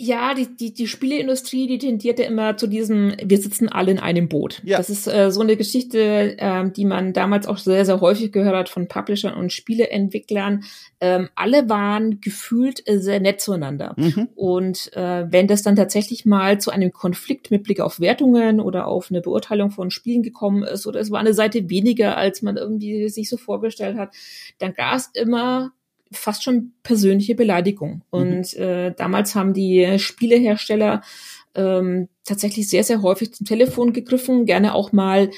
Ja, die, die, die Spieleindustrie, die tendierte immer zu diesem, wir sitzen alle in einem Boot. Ja. Das ist äh, so eine Geschichte, ähm, die man damals auch sehr, sehr häufig gehört hat von Publishern und Spieleentwicklern. Ähm, alle waren gefühlt äh, sehr nett zueinander. Mhm. Und äh, wenn das dann tatsächlich mal zu einem Konflikt mit Blick auf Wertungen oder auf eine Beurteilung von Spielen gekommen ist, oder es war eine Seite weniger, als man irgendwie sich so vorgestellt hat, dann gab es immer fast schon persönliche Beleidigung. Mhm. Und mhm. äh, damals haben die Spielehersteller ähm, tatsächlich sehr, sehr häufig zum Telefon gegriffen, gerne auch mal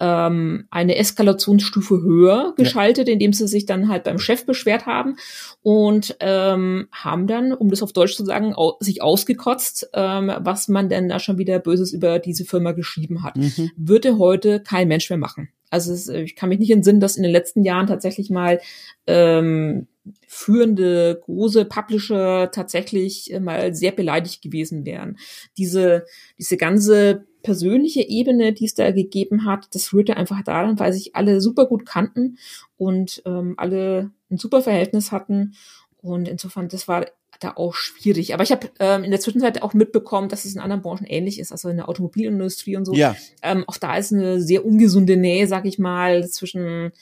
ähm, eine Eskalationsstufe höher geschaltet, ja. indem sie sich dann halt beim Chef beschwert haben und ähm, haben dann, um das auf Deutsch zu sagen, au sich ausgekotzt, ähm, was man denn da schon wieder Böses über diese Firma geschrieben hat. Mhm. Würde heute kein Mensch mehr machen. Also es, ich kann mich nicht entsinnen, dass in den letzten Jahren tatsächlich mal ähm, führende große Publisher tatsächlich äh, mal sehr beleidigt gewesen wären. Diese, diese ganze persönliche Ebene, die es da gegeben hat, das rührte einfach daran, weil sich alle super gut kannten und ähm, alle ein super Verhältnis hatten. Und insofern, das war da auch schwierig. Aber ich habe ähm, in der Zwischenzeit auch mitbekommen, dass es in anderen Branchen ähnlich ist, also in der Automobilindustrie und so. Ja. Ähm, auch da ist eine sehr ungesunde Nähe, sag ich mal, zwischen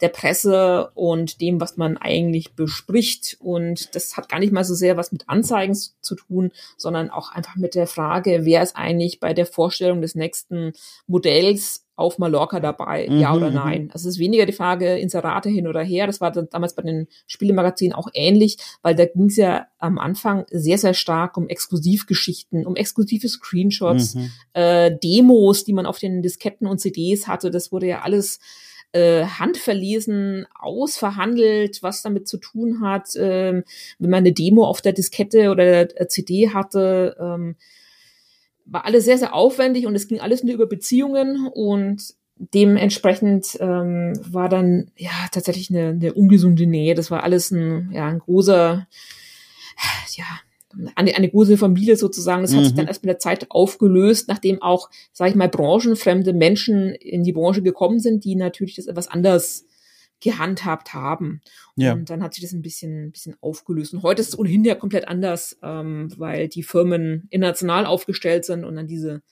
der Presse und dem, was man eigentlich bespricht. Und das hat gar nicht mal so sehr was mit Anzeigen zu tun, sondern auch einfach mit der Frage, wer ist eigentlich bei der Vorstellung des nächsten Modells auf Mallorca dabei, mhm, ja oder mhm. nein. Also es ist weniger die Frage Inserate hin oder her. Das war damals bei den Spielemagazinen auch ähnlich, weil da ging es ja am Anfang sehr, sehr stark um Exklusivgeschichten, um exklusive Screenshots, mhm. äh, Demos, die man auf den Disketten und CDs hatte. Das wurde ja alles äh, handverlesen ausverhandelt, was damit zu tun hat, ähm, wenn man eine Demo auf der Diskette oder der CD hatte. Ähm, war alles sehr, sehr aufwendig und es ging alles nur über Beziehungen und dementsprechend ähm, war dann ja tatsächlich eine, eine ungesunde Nähe. Das war alles ein, ja, ein großer, ja, eine, eine große Familie sozusagen. Das hat mhm. sich dann erst mit der Zeit aufgelöst, nachdem auch, sage ich mal, branchenfremde Menschen in die Branche gekommen sind, die natürlich das etwas anders gehandhabt haben. Ja. Und dann hat sich das ein bisschen, ein bisschen aufgelöst. Und heute ist es ohnehin ja komplett anders, ähm, weil die Firmen international aufgestellt sind und dann diese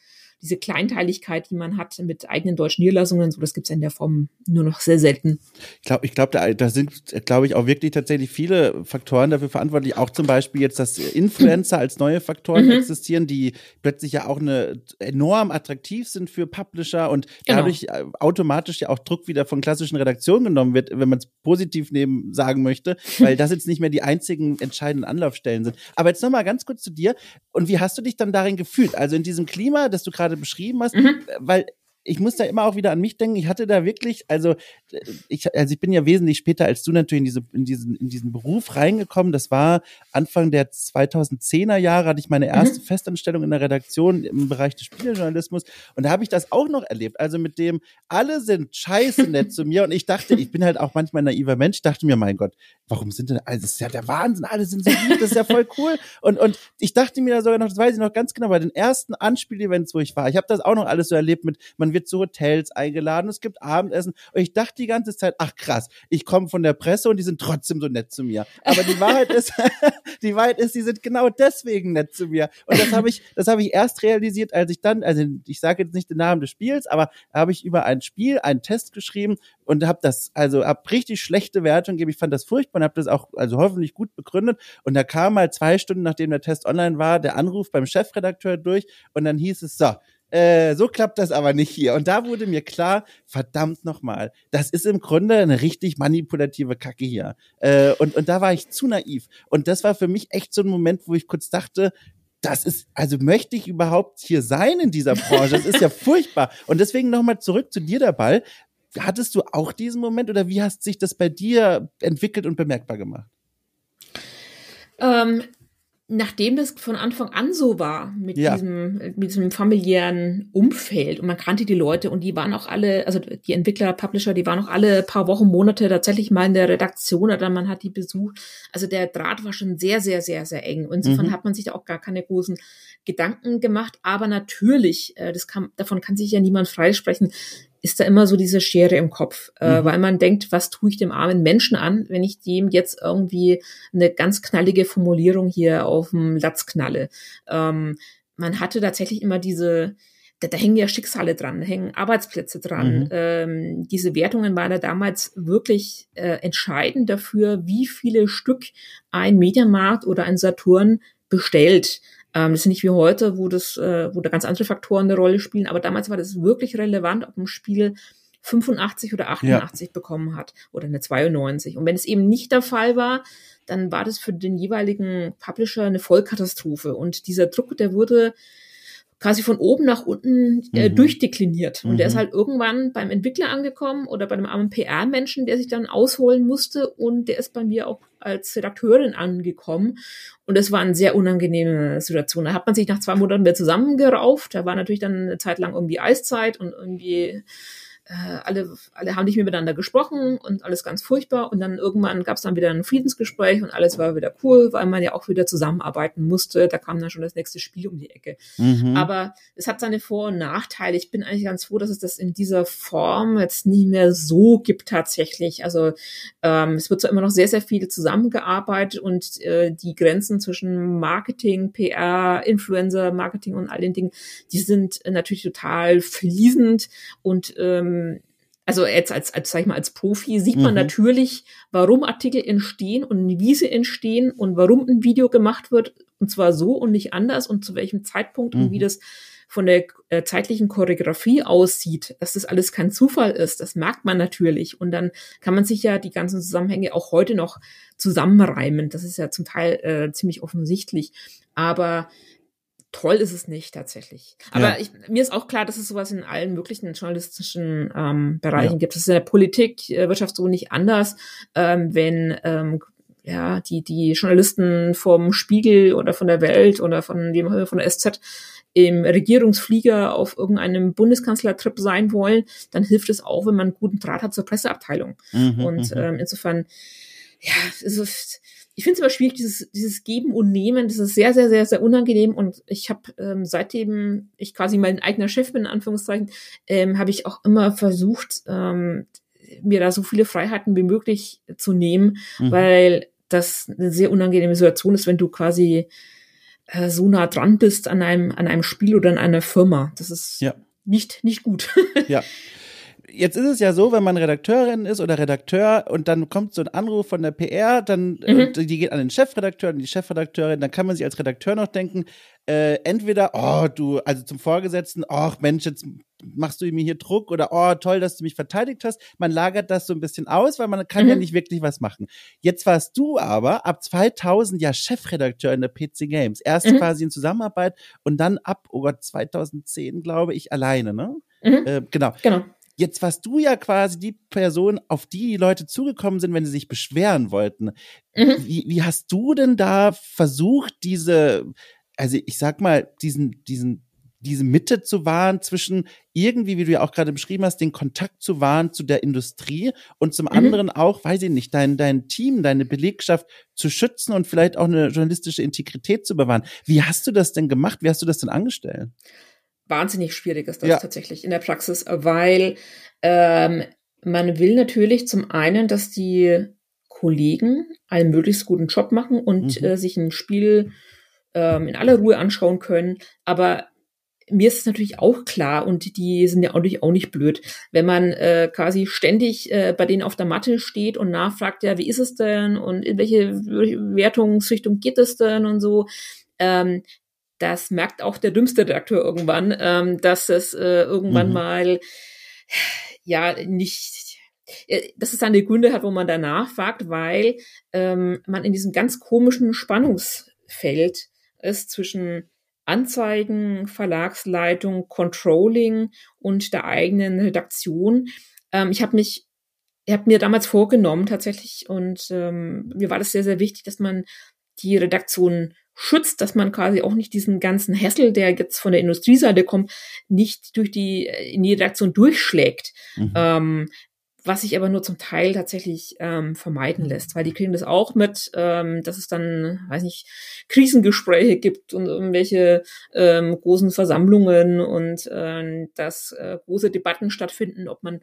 diese Kleinteiligkeit, die man hat mit eigenen deutschen Niederlassungen, so das gibt's ja in der Form nur noch sehr selten. Ich glaube, ich glaube, da, da sind, glaube ich, auch wirklich tatsächlich viele Faktoren dafür verantwortlich. Auch zum Beispiel jetzt, dass Influencer als neue Faktoren mhm. existieren, die plötzlich ja auch eine enorm attraktiv sind für Publisher und genau. dadurch äh, automatisch ja auch Druck wieder von klassischen Redaktionen genommen wird, wenn man es positiv nehmen sagen möchte, weil das jetzt nicht mehr die einzigen entscheidenden Anlaufstellen sind. Aber jetzt nochmal ganz kurz zu dir. Und wie hast du dich dann darin gefühlt? Also in diesem Klima, das du gerade gerade beschrieben hast, mhm. weil ich muss da immer auch wieder an mich denken. Ich hatte da wirklich, also ich, also ich bin ja wesentlich später als du natürlich in, diese, in, diesen, in diesen Beruf reingekommen. Das war Anfang der 2010er Jahre, hatte ich meine erste mhm. Festanstellung in der Redaktion im Bereich des Spielejournalismus. Und da habe ich das auch noch erlebt. Also mit dem, alle sind scheiße nett zu mir. Und ich dachte, ich bin halt auch manchmal ein naiver Mensch, ich dachte mir, mein Gott, warum sind denn, also das ist ja der Wahnsinn, alle sind so lieb, das ist ja voll cool. Und, und ich dachte mir da sogar noch, das weiß ich noch ganz genau, bei den ersten Anspielevents, wo ich war, ich habe das auch noch alles so erlebt mit, man wird wird zu Hotels eingeladen, es gibt Abendessen. Und ich dachte die ganze Zeit, ach krass, ich komme von der Presse und die sind trotzdem so nett zu mir. Aber die Wahrheit ist, die Wahrheit ist, die sind genau deswegen nett zu mir. Und das habe ich, das habe ich erst realisiert, als ich dann, also ich sage jetzt nicht den Namen des Spiels, aber habe ich über ein Spiel einen Test geschrieben und habe das, also habe richtig schlechte Wertung gegeben. Ich fand das furchtbar und habe das auch, also hoffentlich gut begründet. Und da kam mal zwei Stunden, nachdem der Test online war, der Anruf beim Chefredakteur durch und dann hieß es so, äh, so klappt das aber nicht hier. Und da wurde mir klar, verdammt nochmal, das ist im Grunde eine richtig manipulative Kacke hier. Äh, und, und da war ich zu naiv. Und das war für mich echt so ein Moment, wo ich kurz dachte, das ist, also möchte ich überhaupt hier sein in dieser Branche? Das ist ja furchtbar. Und deswegen nochmal zurück zu dir der Ball. Hattest du auch diesen Moment oder wie hast sich das bei dir entwickelt und bemerkbar gemacht? Ähm, nachdem das von Anfang an so war mit ja. diesem mit diesem familiären Umfeld und man kannte die Leute und die waren auch alle also die Entwickler Publisher die waren auch alle paar Wochen Monate tatsächlich mal in der Redaktion oder man hat die besucht also der Draht war schon sehr sehr sehr sehr eng und insofern mhm. hat man sich da auch gar keine großen Gedanken gemacht aber natürlich äh, das kann davon kann sich ja niemand freisprechen ist da immer so diese Schere im Kopf, äh, mhm. weil man denkt, was tue ich dem armen Menschen an, wenn ich dem jetzt irgendwie eine ganz knallige Formulierung hier auf dem Latz knalle. Ähm, man hatte tatsächlich immer diese, da, da hängen ja Schicksale dran, da hängen Arbeitsplätze dran. Mhm. Ähm, diese Wertungen waren ja damals wirklich äh, entscheidend dafür, wie viele Stück ein Mediamarkt oder ein Saturn bestellt. Ähm, das ist nicht wie heute, wo das, äh, wo da ganz andere Faktoren eine Rolle spielen, aber damals war das wirklich relevant, ob ein Spiel 85 oder 88 ja. bekommen hat oder eine 92. Und wenn es eben nicht der Fall war, dann war das für den jeweiligen Publisher eine Vollkatastrophe. Und dieser Druck, der wurde quasi von oben nach unten äh, mhm. durchdekliniert. Und mhm. der ist mhm. halt irgendwann beim Entwickler angekommen oder bei einem armen PR-Menschen, der sich dann ausholen musste. Und der ist bei mir auch als Redakteurin angekommen. Und das war eine sehr unangenehme Situation. Da hat man sich nach zwei Monaten wieder zusammengerauft. Da war natürlich dann eine Zeit lang irgendwie Eiszeit und irgendwie äh, alle, alle haben nicht mehr miteinander gesprochen und alles ganz furchtbar. Und dann irgendwann gab es dann wieder ein Friedensgespräch und alles war wieder cool, weil man ja auch wieder zusammenarbeiten musste. Da kam dann schon das nächste Spiel um die Ecke. Mhm. Aber es hat seine Vor- und Nachteile. Ich bin eigentlich ganz froh, dass es das in dieser Form jetzt nie mehr so gibt tatsächlich. Also ähm, es wird zwar immer noch sehr, sehr viel zusammengearbeitet und äh, die Grenzen zwischen Marketing, PR, Influencer, Marketing und all den Dingen, die sind natürlich total fließend und ähm, also jetzt als, als, sag ich mal, als Profi sieht man mhm. natürlich, warum Artikel entstehen und wie sie entstehen und warum ein Video gemacht wird und zwar so und nicht anders und zu welchem Zeitpunkt mhm. und wie mhm. das von der äh, zeitlichen Choreografie aussieht, dass das alles kein Zufall ist, das merkt man natürlich. Und dann kann man sich ja die ganzen Zusammenhänge auch heute noch zusammenreimen. Das ist ja zum Teil äh, ziemlich offensichtlich. Aber toll ist es nicht tatsächlich. Aber ja. ich, mir ist auch klar, dass es sowas in allen möglichen journalistischen ähm, Bereichen ja. gibt. Das ist in der Politik, äh, Wirtschaft so nicht anders. Ähm, wenn ähm, ja die die Journalisten vom Spiegel oder von der Welt oder von dem von der SZ im Regierungsflieger auf irgendeinem Bundeskanzlertrip sein wollen, dann hilft es auch, wenn man einen guten Draht hat zur Presseabteilung. Mhm, und mhm. ähm, insofern, ja, es ist ich finde es immer schwierig, dieses, dieses Geben und Nehmen, das ist sehr, sehr, sehr, sehr unangenehm. Und ich habe ähm, seitdem ich quasi mein eigener Chef bin, in Anführungszeichen, ähm, habe ich auch immer versucht, ähm, mir da so viele Freiheiten wie möglich zu nehmen, mhm. weil das eine sehr unangenehme Situation ist, wenn du quasi äh, so nah dran bist an einem, an einem Spiel oder an einer Firma. Das ist ja. nicht, nicht gut. ja. jetzt ist es ja so, wenn man Redakteurin ist oder Redakteur und dann kommt so ein Anruf von der PR, dann mhm. die geht an den Chefredakteur und die Chefredakteurin, dann kann man sich als Redakteur noch denken, äh, entweder, oh, du, also zum Vorgesetzten, ach Mensch, jetzt machst du mir hier Druck oder oh, toll, dass du mich verteidigt hast. Man lagert das so ein bisschen aus, weil man kann mhm. ja nicht wirklich was machen. Jetzt warst du aber ab 2000 ja Chefredakteur in der PC Games. Erst mhm. quasi in Zusammenarbeit und dann ab, oh Gott, 2010, glaube ich, alleine, ne? Mhm. Äh, genau. Genau. Jetzt warst du ja quasi die Person, auf die die Leute zugekommen sind, wenn sie sich beschweren wollten. Mhm. Wie, wie hast du denn da versucht, diese, also ich sag mal, diesen, diesen, diese Mitte zu wahren zwischen irgendwie, wie du ja auch gerade beschrieben hast, den Kontakt zu wahren zu der Industrie und zum mhm. anderen auch, weiß ich nicht, dein, dein Team, deine Belegschaft zu schützen und vielleicht auch eine journalistische Integrität zu bewahren. Wie hast du das denn gemacht? Wie hast du das denn angestellt? Wahnsinnig schwierig ist das ja. tatsächlich in der Praxis, weil ähm, man will natürlich zum einen, dass die Kollegen einen möglichst guten Job machen und mhm. äh, sich ein Spiel ähm, in aller Ruhe anschauen können, aber mir ist es natürlich auch klar und die sind ja auch nicht, auch nicht blöd, wenn man äh, quasi ständig äh, bei denen auf der Matte steht und nachfragt, ja, wie ist es denn und in welche Wertungsrichtung geht es denn und so. Ähm, das merkt auch der dümmste Redakteur irgendwann, ähm, dass es äh, irgendwann mhm. mal ja nicht äh, dass es seine Gründe hat, wo man danach fragt, weil ähm, man in diesem ganz komischen Spannungsfeld ist zwischen Anzeigen, Verlagsleitung, Controlling und der eigenen Redaktion. Ähm, ich habe mich, ich habe mir damals vorgenommen tatsächlich und ähm, mir war das sehr, sehr wichtig, dass man die Redaktion schützt, dass man quasi auch nicht diesen ganzen Hessel, der jetzt von der Industrieseite kommt, nicht durch die, äh, in die Redaktion durchschlägt. Mhm. Ähm, was sich aber nur zum Teil tatsächlich ähm, vermeiden lässt, weil die kriegen das auch mit, ähm, dass es dann, weiß nicht, Krisengespräche gibt und irgendwelche ähm, großen Versammlungen und ähm, dass äh, große Debatten stattfinden, ob man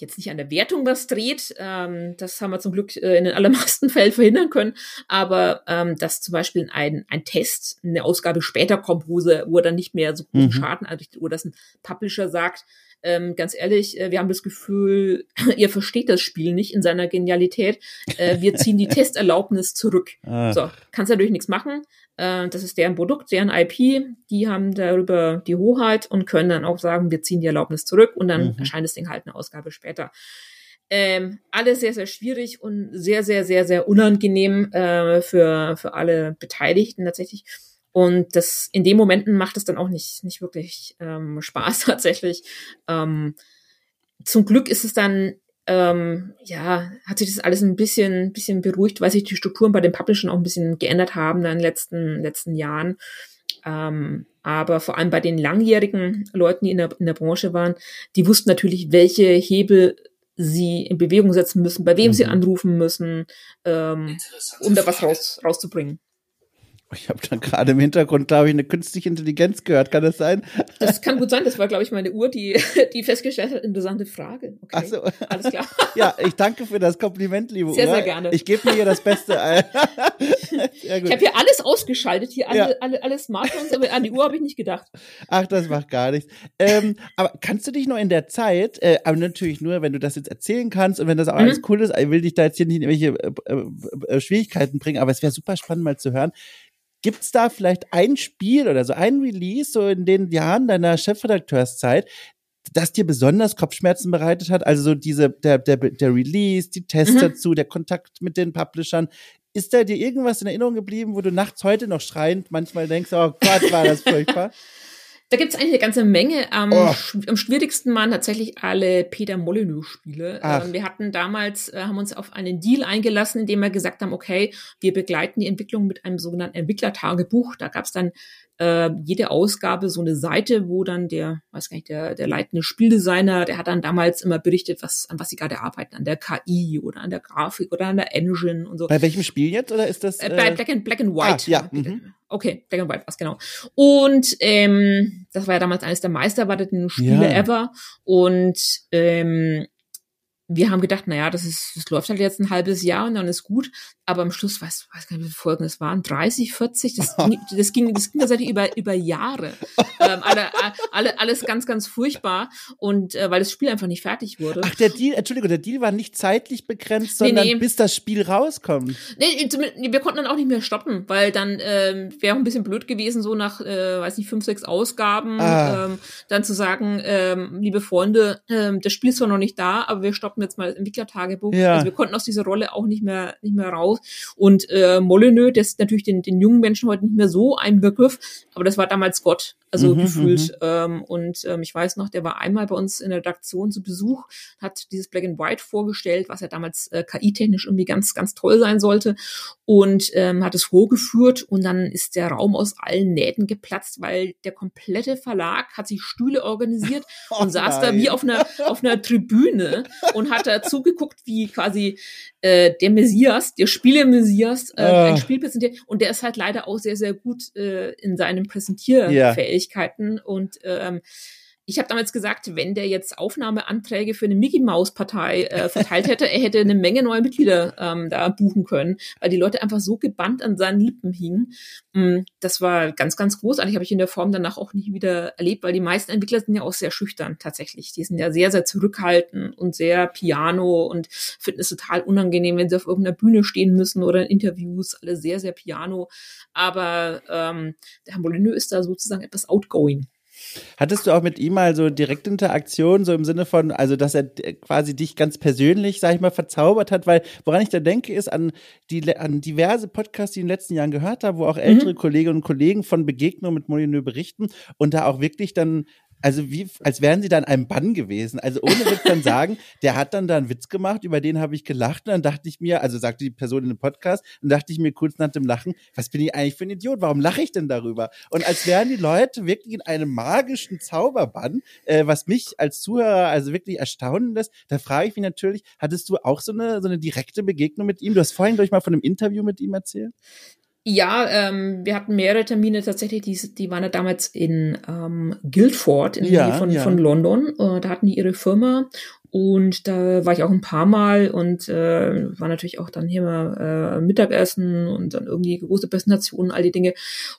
jetzt nicht an der Wertung was dreht. Ähm, das haben wir zum Glück äh, in den allermeisten Fällen verhindern können. Aber ähm, dass zum Beispiel ein, ein Test, eine Ausgabe später kommt, wo, sie, wo er dann nicht mehr so großen mhm. Schaden anrichtet, oder dass ein Publisher sagt, ähm, ganz ehrlich, äh, wir haben das Gefühl, ihr versteht das Spiel nicht in seiner Genialität. Äh, wir ziehen die Testerlaubnis zurück. Ah. So, kannst natürlich nichts machen. Äh, das ist deren Produkt, deren IP. Die haben darüber die Hoheit und können dann auch sagen, wir ziehen die Erlaubnis zurück und dann mhm. erscheint das Ding halt eine Ausgabe später. Ähm, alles sehr, sehr schwierig und sehr, sehr, sehr, sehr unangenehm äh, für, für alle Beteiligten tatsächlich. Und das in den Momenten macht es dann auch nicht, nicht wirklich ähm, Spaß tatsächlich. Ähm, zum Glück ist es dann, ähm, ja, hat sich das alles ein bisschen, bisschen beruhigt, weil sich die Strukturen bei den Publishern auch ein bisschen geändert haben in den letzten, letzten Jahren. Ähm, aber vor allem bei den langjährigen Leuten, die in der, in der Branche waren, die wussten natürlich, welche Hebel sie in Bewegung setzen müssen, bei wem mhm. sie anrufen müssen, ähm, um da was raus, rauszubringen. Ich habe da gerade im Hintergrund, glaube ich, eine künstliche Intelligenz gehört. Kann das sein? Das kann gut sein. Das war, glaube ich, meine Uhr, die, die festgestellt hat, interessante Frage. Okay. Ach so. Alles klar. Ja, ich danke für das Kompliment, liebe sehr, Uhr. Sehr, sehr gerne. Ich gebe mir hier das Beste. gut. Ich habe hier alles ausgeschaltet, hier alle, ja. alle, alle Smartphones, aber an die Uhr habe ich nicht gedacht. Ach, das macht gar nichts. Ähm, aber kannst du dich noch in der Zeit, äh, aber natürlich nur, wenn du das jetzt erzählen kannst und wenn das auch mhm. alles cool ist, ich will dich da jetzt hier nicht in irgendwelche äh, äh, äh Schwierigkeiten bringen, aber es wäre super spannend mal zu hören Gibt es da vielleicht ein Spiel oder so ein Release so in den Jahren deiner Chefredakteurszeit, das dir besonders Kopfschmerzen bereitet hat? Also so diese, der, der, der Release, die Tests mhm. dazu, der Kontakt mit den Publishern. ist da dir irgendwas in Erinnerung geblieben, wo du nachts heute noch schreiend manchmal denkst, oh Gott, war das furchtbar? Da gibt es eigentlich eine ganze Menge. Am, oh. am schwierigsten waren tatsächlich alle Peter Molyneux-Spiele. Ähm, wir hatten damals, äh, haben uns auf einen Deal eingelassen, in dem wir gesagt haben, okay, wir begleiten die Entwicklung mit einem sogenannten Entwicklertagebuch. Da gab es dann äh, jede Ausgabe so eine Seite, wo dann der, weiß gar nicht, der, der leitende Spieldesigner, der hat dann damals immer berichtet, was, an was sie gerade arbeiten, an der KI oder an der Grafik oder an der Engine und so. Bei welchem Spiel jetzt oder ist das? Äh, bei Black and, Black and White. Ah, ja. Mhm. Okay, Black and White was genau. Und ähm, das war ja damals eines der meisterwarteten Spiele ja. ever. Und ähm, wir haben gedacht, naja, das ist, das läuft halt jetzt ein halbes Jahr und dann ist gut. Aber am Schluss, weiß, weiß gar nicht, wie viele Folgen es waren, 30, 40, das ging, das ging, das ging tatsächlich über, über Jahre. ähm, alle, alle, alles ganz, ganz furchtbar. Und äh, weil das Spiel einfach nicht fertig wurde. Ach, der Deal, Entschuldigung, der Deal war nicht zeitlich begrenzt, sondern nee, nee. bis das Spiel rauskommt. Nee, wir konnten dann auch nicht mehr stoppen, weil dann ähm, wäre auch ein bisschen blöd gewesen, so nach, äh, weiß nicht, fünf, sechs Ausgaben, ah. ähm, dann zu sagen, ähm, liebe Freunde, ähm, das Spiel ist zwar noch nicht da, aber wir stoppen jetzt mal das Entwicklertagebuch. Ja. Also wir konnten aus dieser Rolle auch nicht mehr, nicht mehr raus. Und äh, Molyneux, das ist natürlich den, den jungen Menschen heute nicht mehr so ein Begriff, aber das war damals Gott also mhm, gefühlt. Mhm. Ähm, und ähm, ich weiß noch, der war einmal bei uns in der Redaktion zu Besuch, hat dieses Black and White vorgestellt, was ja damals äh, KI-technisch irgendwie ganz, ganz toll sein sollte und ähm, hat es vorgeführt und dann ist der Raum aus allen Nähten geplatzt, weil der komplette Verlag hat sich Stühle organisiert oh, und saß nein. da wie auf einer, auf einer Tribüne und hat da zugeguckt, wie quasi äh, der Messias, der Spiele-Messias, äh, oh. ein Spiel präsentiert und der ist halt leider auch sehr, sehr gut äh, in seinem Präsentierfähigkeiten. Yeah Fähigkeiten und ähm, ich habe damals gesagt, wenn der jetzt Aufnahmeanträge für eine Mickey Maus Partei äh, verteilt hätte, er hätte eine Menge neue Mitglieder ähm, da buchen können, weil die Leute einfach so gebannt an seinen Lippen hingen. Mm, das war ganz, ganz großartig. Habe ich in der Form danach auch nicht wieder erlebt, weil die meisten Entwickler sind ja auch sehr schüchtern tatsächlich. Die sind ja sehr, sehr zurückhaltend und sehr piano und finden es total unangenehm, wenn sie auf irgendeiner Bühne stehen müssen oder in Interviews, alle sehr, sehr piano. Aber ähm, der Herr Molyneux ist da sozusagen etwas outgoing. Hattest du auch mit ihm mal so direkte Interaktion, so im Sinne von, also dass er quasi dich ganz persönlich, sag ich mal, verzaubert hat? Weil woran ich da denke, ist an, die, an diverse Podcasts, die ich in den letzten Jahren gehört habe, wo auch ältere mhm. Kolleginnen und Kollegen von Begegnungen mit Molyneux berichten und da auch wirklich dann also wie, als wären sie dann einem Bann gewesen. Also ohne Witz dann sagen, der hat dann da einen Witz gemacht, über den habe ich gelacht und dann dachte ich mir, also sagte die Person in dem Podcast, und dachte ich mir kurz nach dem Lachen, was bin ich eigentlich für ein Idiot? Warum lache ich denn darüber? Und als wären die Leute wirklich in einem magischen Zauberbann, äh, was mich als Zuhörer also wirklich erstaunen lässt, da frage ich mich natürlich, hattest du auch so eine, so eine direkte Begegnung mit ihm? Du hast vorhin, glaube ich, mal von einem Interview mit ihm erzählt. Ja, ähm, wir hatten mehrere Termine tatsächlich, die, die waren ja damals in ähm, Guildford, in ja, von, ja. von London. Äh, da hatten die ihre Firma und da war ich auch ein paar Mal und äh, war natürlich auch dann hier mal äh, Mittagessen und dann irgendwie große Präsentationen, all die Dinge.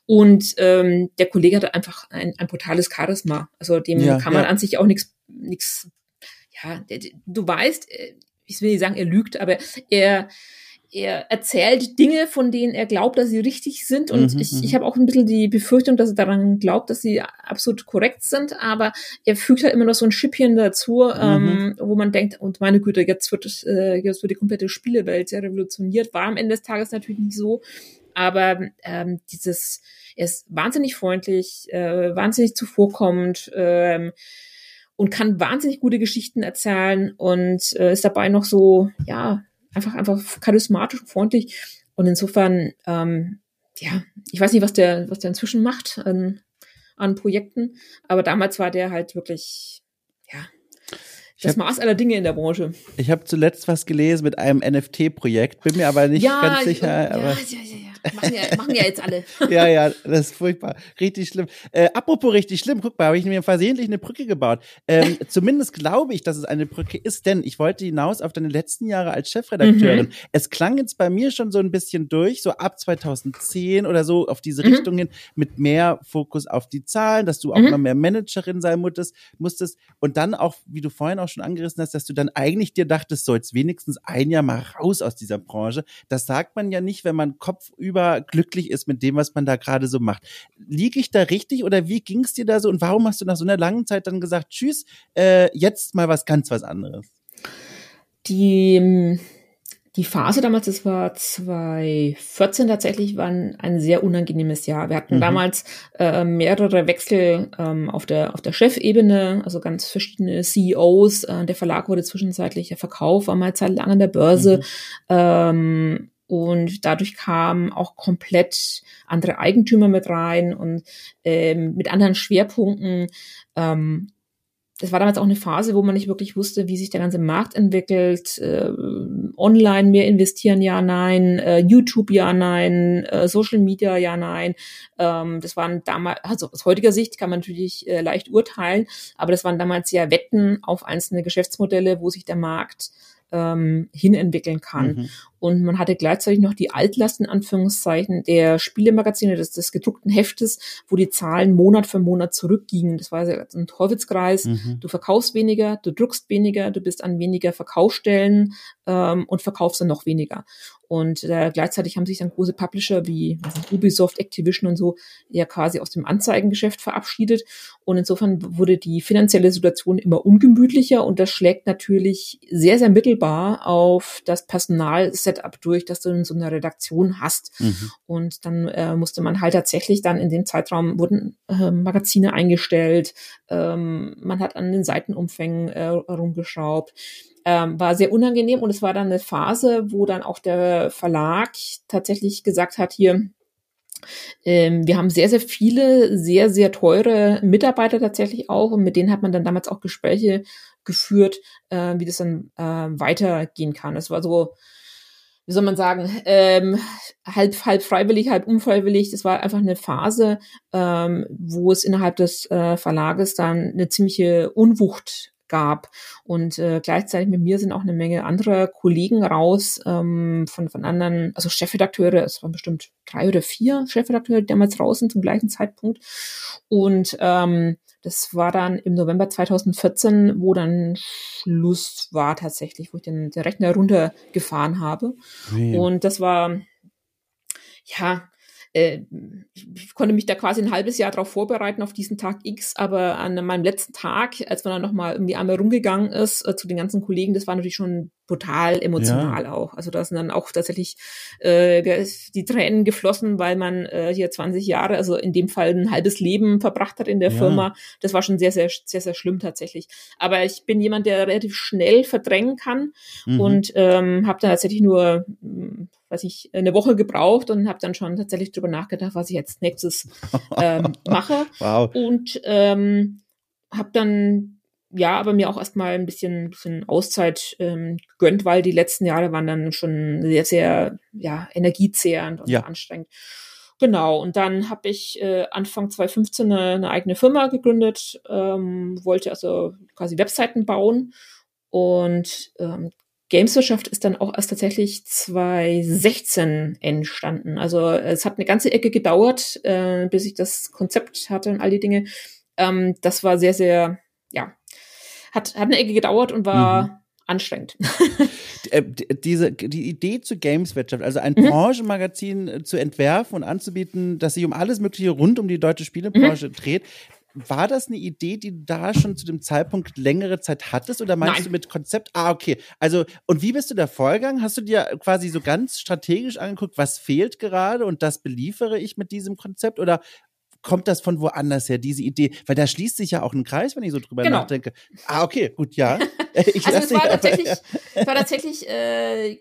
Und ähm, der Kollege hatte einfach ein, ein brutales Charisma. Also dem ja, kann man an sich auch nichts, nichts, ja, du weißt, äh, ich will nicht sagen, er lügt, aber er er erzählt Dinge, von denen er glaubt, dass sie richtig sind. Und mhm, ich, mhm. ich habe auch ein bisschen die Befürchtung, dass er daran glaubt, dass sie absolut korrekt sind. Aber er fügt halt immer noch so ein Schippchen dazu, mhm. ähm, wo man denkt, und meine Güte, jetzt wird, äh, jetzt wird die komplette Spielewelt sehr revolutioniert. War am Ende des Tages natürlich nicht so. Aber ähm, dieses, er ist wahnsinnig freundlich, äh, wahnsinnig zuvorkommend. Ähm, und kann wahnsinnig gute Geschichten erzählen und äh, ist dabei noch so, ja, einfach, einfach charismatisch und freundlich. Und insofern, ähm, ja, ich weiß nicht, was der, was der inzwischen macht an, an Projekten, aber damals war der halt wirklich, ja, das hab, Maß aller Dinge in der Branche. Ich habe zuletzt was gelesen mit einem NFT-Projekt, bin mir aber nicht ja, ganz sicher. Ja, aber ja, ja, ja. Machen ja, machen ja jetzt alle. ja, ja, das ist furchtbar. Richtig schlimm. Äh, apropos richtig schlimm, guck mal, habe ich mir versehentlich eine Brücke gebaut. Ähm, zumindest glaube ich, dass es eine Brücke ist, denn ich wollte hinaus auf deine letzten Jahre als Chefredakteurin. Mhm. Es klang jetzt bei mir schon so ein bisschen durch, so ab 2010 oder so auf diese mhm. Richtung hin, mit mehr Fokus auf die Zahlen, dass du auch mhm. mal mehr Managerin sein musstest, musstest. Und dann auch, wie du vorhin auch schon angerissen hast, dass du dann eigentlich dir dachtest, so jetzt wenigstens ein Jahr mal raus aus dieser Branche. Das sagt man ja nicht, wenn man Kopf überglücklich ist mit dem, was man da gerade so macht. Liege ich da richtig oder wie ging es dir da so und warum hast du nach so einer langen Zeit dann gesagt, tschüss, äh, jetzt mal was ganz was anderes? Die die Phase damals, das war 2014 tatsächlich, war ein, ein sehr unangenehmes Jahr. Wir hatten mhm. damals äh, mehrere Wechsel ähm, auf der auf der Chefebene, also ganz verschiedene CEOs. Äh, der Verlag wurde zwischenzeitlich verkauft, war mal Zeit lang an der Börse. Mhm. Ähm, und dadurch kamen auch komplett andere Eigentümer mit rein und ähm, mit anderen Schwerpunkten. Ähm, das war damals auch eine Phase, wo man nicht wirklich wusste, wie sich der ganze Markt entwickelt. Äh, online mehr investieren, ja, nein. Äh, YouTube, ja, nein. Äh, Social Media, ja, nein. Ähm, das waren damals, also aus heutiger Sicht kann man natürlich äh, leicht urteilen, aber das waren damals ja Wetten auf einzelne Geschäftsmodelle, wo sich der Markt ähm, hinentwickeln kann. Mhm. Und man hatte gleichzeitig noch die Altlasten, Anführungszeichen, der Spielemagazine, des, des gedruckten Heftes, wo die Zahlen Monat für Monat zurückgingen. Das war ein Teufelskreis. Mhm. Du verkaufst weniger, du druckst weniger, du bist an weniger Verkaufsstellen ähm, und verkaufst dann noch weniger. Und äh, gleichzeitig haben sich dann große Publisher wie also Ubisoft, Activision und so ja quasi aus dem Anzeigengeschäft verabschiedet. Und insofern wurde die finanzielle Situation immer ungemütlicher und das schlägt natürlich sehr, sehr mittelbar auf das Personalsetup durch, das du in so einer Redaktion hast. Mhm. Und dann äh, musste man halt tatsächlich dann in dem Zeitraum wurden äh, Magazine eingestellt, ähm, man hat an den Seitenumfängen äh, rumgeschraubt ähm, war sehr unangenehm und es war dann eine Phase, wo dann auch der Verlag tatsächlich gesagt hat, hier, ähm, wir haben sehr, sehr viele, sehr, sehr teure Mitarbeiter tatsächlich auch und mit denen hat man dann damals auch Gespräche geführt, äh, wie das dann äh, weitergehen kann. Es war so, wie soll man sagen, ähm, halb, halb freiwillig, halb unfreiwillig. Das war einfach eine Phase, ähm, wo es innerhalb des äh, Verlages dann eine ziemliche Unwucht gab. Und äh, gleichzeitig mit mir sind auch eine Menge anderer Kollegen raus ähm, von, von anderen, also Chefredakteure, es waren bestimmt drei oder vier Chefredakteure, damals raus sind zum gleichen Zeitpunkt. Und ähm, das war dann im November 2014, wo dann Schluss war tatsächlich, wo ich den, den Rechner runtergefahren habe. Wie? Und das war, ja, äh, ich konnte mich da quasi ein halbes Jahr darauf vorbereiten, auf diesen Tag X, aber an meinem letzten Tag, als man dann nochmal irgendwie einmal rumgegangen ist äh, zu den ganzen Kollegen, das war natürlich schon brutal emotional ja. auch. Also da sind dann auch tatsächlich äh, die Tränen geflossen, weil man äh, hier 20 Jahre, also in dem Fall ein halbes Leben verbracht hat in der ja. Firma. Das war schon sehr, sehr, sehr, sehr schlimm tatsächlich. Aber ich bin jemand, der relativ schnell verdrängen kann mhm. und ähm, habe dann tatsächlich nur weiß ich, eine Woche gebraucht und habe dann schon tatsächlich drüber nachgedacht, was ich jetzt nächstes ähm, mache. Wow. Und ähm, habe dann ja, aber mir auch erstmal ein bisschen, bisschen Auszeit ähm, gönnt, weil die letzten Jahre waren dann schon sehr, sehr ja, energiezehrend und ja. anstrengend. Genau, und dann habe ich äh, Anfang 2015 eine, eine eigene Firma gegründet, ähm, wollte also quasi Webseiten bauen und ähm, Gameswirtschaft ist dann auch erst tatsächlich 2016 entstanden. Also es hat eine ganze Ecke gedauert, äh, bis ich das Konzept hatte und all die Dinge. Ähm, das war sehr, sehr, ja, hat, hat eine Ecke gedauert und war mhm. anstrengend. Äh, diese, die Idee zur Gameswirtschaft, also ein mhm. Branchenmagazin äh, zu entwerfen und anzubieten, das sich um alles Mögliche rund um die deutsche Spielebranche mhm. dreht, war das eine Idee, die du da schon zu dem Zeitpunkt längere Zeit hattest oder meinst Nein. du mit Konzept? Ah, okay. Also, und wie bist du da vorgegangen? Hast du dir quasi so ganz strategisch angeguckt, was fehlt gerade und das beliefere ich mit diesem Konzept oder kommt das von woanders her, diese Idee? Weil da schließt sich ja auch ein Kreis, wenn ich so drüber genau. nachdenke. Ah, okay, gut, ja. Ich also es war, tatsächlich, es war tatsächlich äh,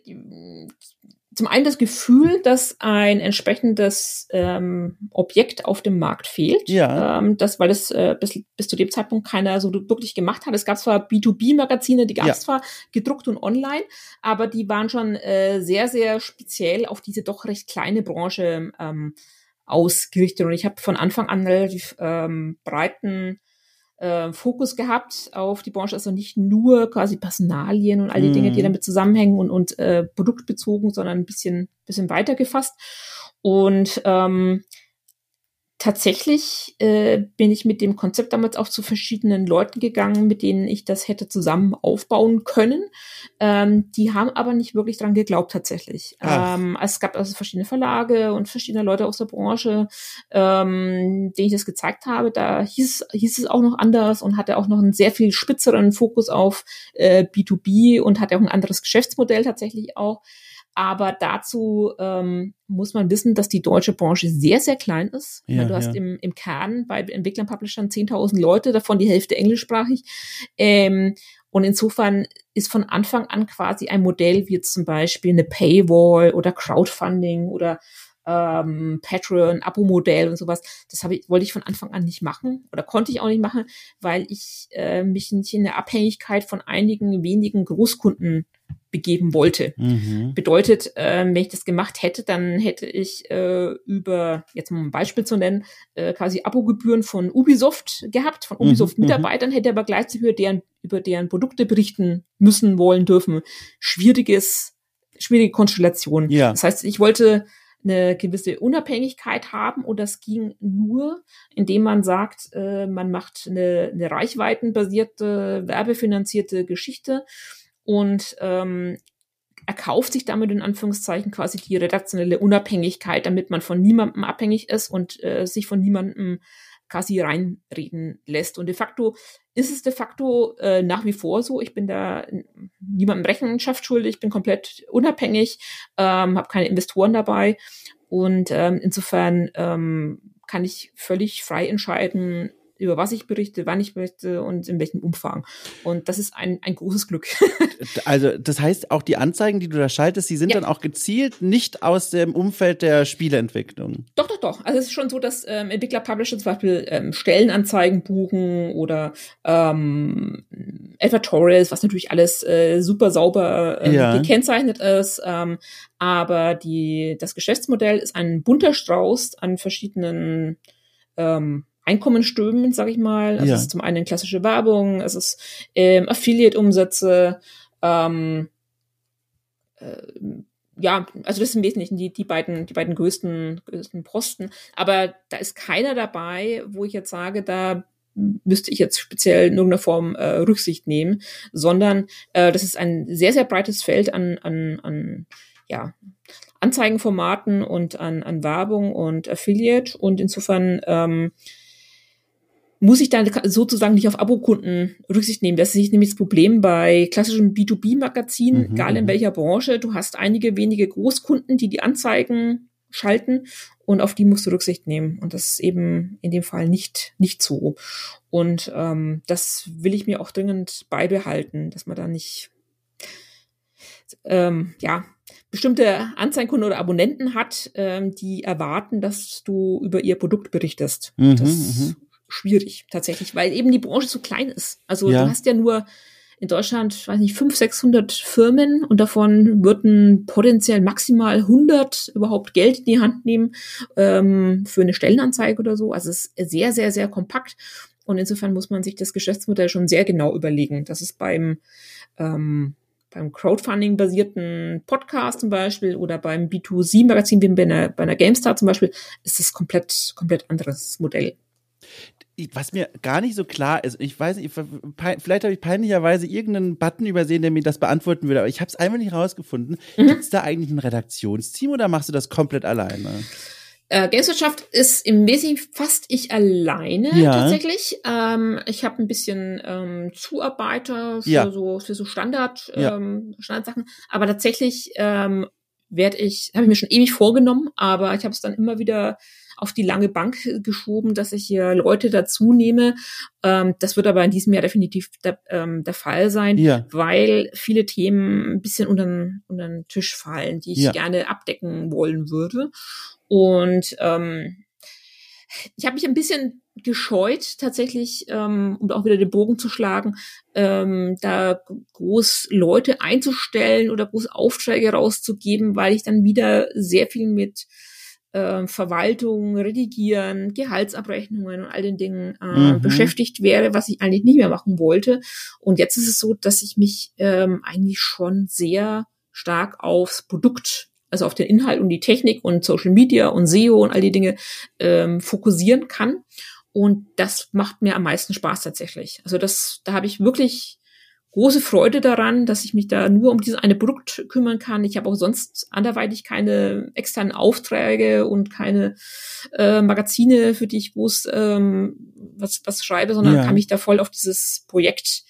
zum einen das Gefühl, dass ein entsprechendes ähm, Objekt auf dem Markt fehlt. Ja. Ähm, das, weil das äh, bis, bis zu dem Zeitpunkt keiner so wirklich gemacht hat. Es gab zwar B2B-Magazine, die gab es ja. zwar gedruckt und online, aber die waren schon äh, sehr, sehr speziell auf diese doch recht kleine Branche ähm, ausgerichtet. Und ich habe von Anfang an relativ ähm, breiten äh, Fokus gehabt auf die Branche, also nicht nur quasi Personalien und all die Dinge, die mhm. damit zusammenhängen und, und äh, produktbezogen, sondern ein bisschen, bisschen weiter gefasst. Und ähm, tatsächlich äh, bin ich mit dem Konzept damals auch zu verschiedenen Leuten gegangen, mit denen ich das hätte zusammen aufbauen können. Ähm, die haben aber nicht wirklich dran geglaubt tatsächlich. Ähm, es gab also verschiedene Verlage und verschiedene Leute aus der Branche, ähm, denen ich das gezeigt habe. Da hieß, hieß es auch noch anders und hatte auch noch einen sehr viel spitzeren Fokus auf äh, B2B und hatte auch ein anderes Geschäftsmodell tatsächlich auch. Aber dazu ähm, muss man wissen, dass die deutsche Branche sehr, sehr klein ist. Ja, du hast im, im Kern bei Entwicklern, Publishern 10.000 Leute, davon die Hälfte englischsprachig. Ähm, und insofern ist von Anfang an quasi ein Modell wie jetzt zum Beispiel eine Paywall oder Crowdfunding oder ähm, Patreon, Abo-Modell und sowas. Das habe ich, wollte ich von Anfang an nicht machen oder konnte ich auch nicht machen, weil ich äh, mich nicht in der Abhängigkeit von einigen wenigen Großkunden begeben wollte. Mhm. Bedeutet, äh, wenn ich das gemacht hätte, dann hätte ich äh, über, jetzt mal ein Beispiel zu nennen, äh, quasi Abogebühren von Ubisoft gehabt, von mhm, Ubisoft-Mitarbeitern, mhm. hätte aber gleichzeitig über deren, über deren Produkte berichten müssen, wollen, dürfen. Schwieriges, schwierige Konstellation. Ja. Das heißt, ich wollte eine gewisse Unabhängigkeit haben. Und das ging nur, indem man sagt, äh, man macht eine, eine reichweitenbasierte, werbefinanzierte Geschichte und ähm, erkauft sich damit in Anführungszeichen quasi die redaktionelle Unabhängigkeit, damit man von niemandem abhängig ist und äh, sich von niemandem quasi reinreden lässt. Und de facto ist es de facto äh, nach wie vor so. Ich bin da niemandem Rechenschaft schuldig, ich bin komplett unabhängig, ähm, habe keine Investoren dabei. Und ähm, insofern ähm, kann ich völlig frei entscheiden, über was ich berichte, wann ich berichte und in welchem Umfang. Und das ist ein, ein großes Glück. also das heißt, auch die Anzeigen, die du da schaltest, die sind ja. dann auch gezielt nicht aus dem Umfeld der Spieleentwicklung. Doch, doch, doch. Also es ist schon so, dass ähm, Entwickler, Publisher zum Beispiel ähm, Stellenanzeigen buchen oder ähm, Advertorials, was natürlich alles äh, super sauber äh, ja. gekennzeichnet ist. Ähm, aber die, das Geschäftsmodell ist ein bunter Strauß an verschiedenen ähm, Einkommenströmen, sage ich mal. Also ja. es ist zum einen klassische Werbung, es ist ähm, Affiliate-Umsätze, ähm, äh, ja, also das sind im Wesentlichen die, die beiden, die beiden größten, größten Posten. Aber da ist keiner dabei, wo ich jetzt sage, da müsste ich jetzt speziell in irgendeiner Form äh, Rücksicht nehmen, sondern äh, das ist ein sehr, sehr breites Feld an, an, an ja, Anzeigenformaten und an, an Werbung und Affiliate. Und insofern ähm, muss ich dann sozusagen nicht auf Abokunden Rücksicht nehmen. Das ist nämlich das Problem bei klassischen B2B-Magazinen, mhm, egal in mhm. welcher Branche. Du hast einige wenige Großkunden, die die Anzeigen schalten und auf die musst du Rücksicht nehmen. Und das ist eben in dem Fall nicht, nicht so. Und ähm, das will ich mir auch dringend beibehalten, dass man da nicht ähm, ja, bestimmte Anzeigenkunden oder Abonnenten hat, ähm, die erwarten, dass du über ihr Produkt berichtest. Mhm, das mhm schwierig tatsächlich, weil eben die Branche so klein ist. Also ja. du hast ja nur in Deutschland, weiß nicht, 500, 600 Firmen und davon würden potenziell maximal 100 überhaupt Geld in die Hand nehmen ähm, für eine Stellenanzeige oder so. Also es ist sehr, sehr, sehr kompakt. Und insofern muss man sich das Geschäftsmodell schon sehr genau überlegen. Das ist beim ähm, beim Crowdfunding-basierten Podcast zum Beispiel oder beim B2C-Magazin wie bei einer, bei einer GameStar zum Beispiel, ist das komplett, komplett anderes Modell was mir gar nicht so klar ist, ich weiß nicht, vielleicht habe ich peinlicherweise irgendeinen Button übersehen, der mir das beantworten würde, aber ich habe es einfach nicht rausgefunden. Mhm. Gibt es da eigentlich ein Redaktionsteam oder machst du das komplett alleine? Äh, Gameswirtschaft ist im Wesentlichen fast ich alleine ja. tatsächlich. Ähm, ich habe ein bisschen ähm, Zuarbeiter für ja. so für so Standard ja. ähm, Standardsachen, aber tatsächlich ähm, werde ich, habe ich mir schon ewig vorgenommen, aber ich habe es dann immer wieder auf die lange Bank geschoben, dass ich hier Leute dazu nehme. Ähm, das wird aber in diesem Jahr definitiv der, ähm, der Fall sein, ja. weil viele Themen ein bisschen unter, unter den Tisch fallen, die ich ja. gerne abdecken wollen würde. Und ähm, ich habe mich ein bisschen gescheut, tatsächlich, ähm, um auch wieder den Bogen zu schlagen, ähm, da groß Leute einzustellen oder groß Aufträge rauszugeben, weil ich dann wieder sehr viel mit äh, Verwaltung, Redigieren, Gehaltsabrechnungen und all den Dingen äh, mhm. beschäftigt wäre, was ich eigentlich nicht mehr machen wollte. Und jetzt ist es so, dass ich mich ähm, eigentlich schon sehr stark aufs Produkt also auf den Inhalt und die Technik und Social Media und SEO und all die Dinge ähm, fokussieren kann. Und das macht mir am meisten Spaß tatsächlich. Also das, da habe ich wirklich große Freude daran, dass ich mich da nur um dieses eine Produkt kümmern kann. Ich habe auch sonst anderweitig keine externen Aufträge und keine äh, Magazine, für die ich groß ähm, was, was schreibe, sondern ja. kann mich da voll auf dieses Projekt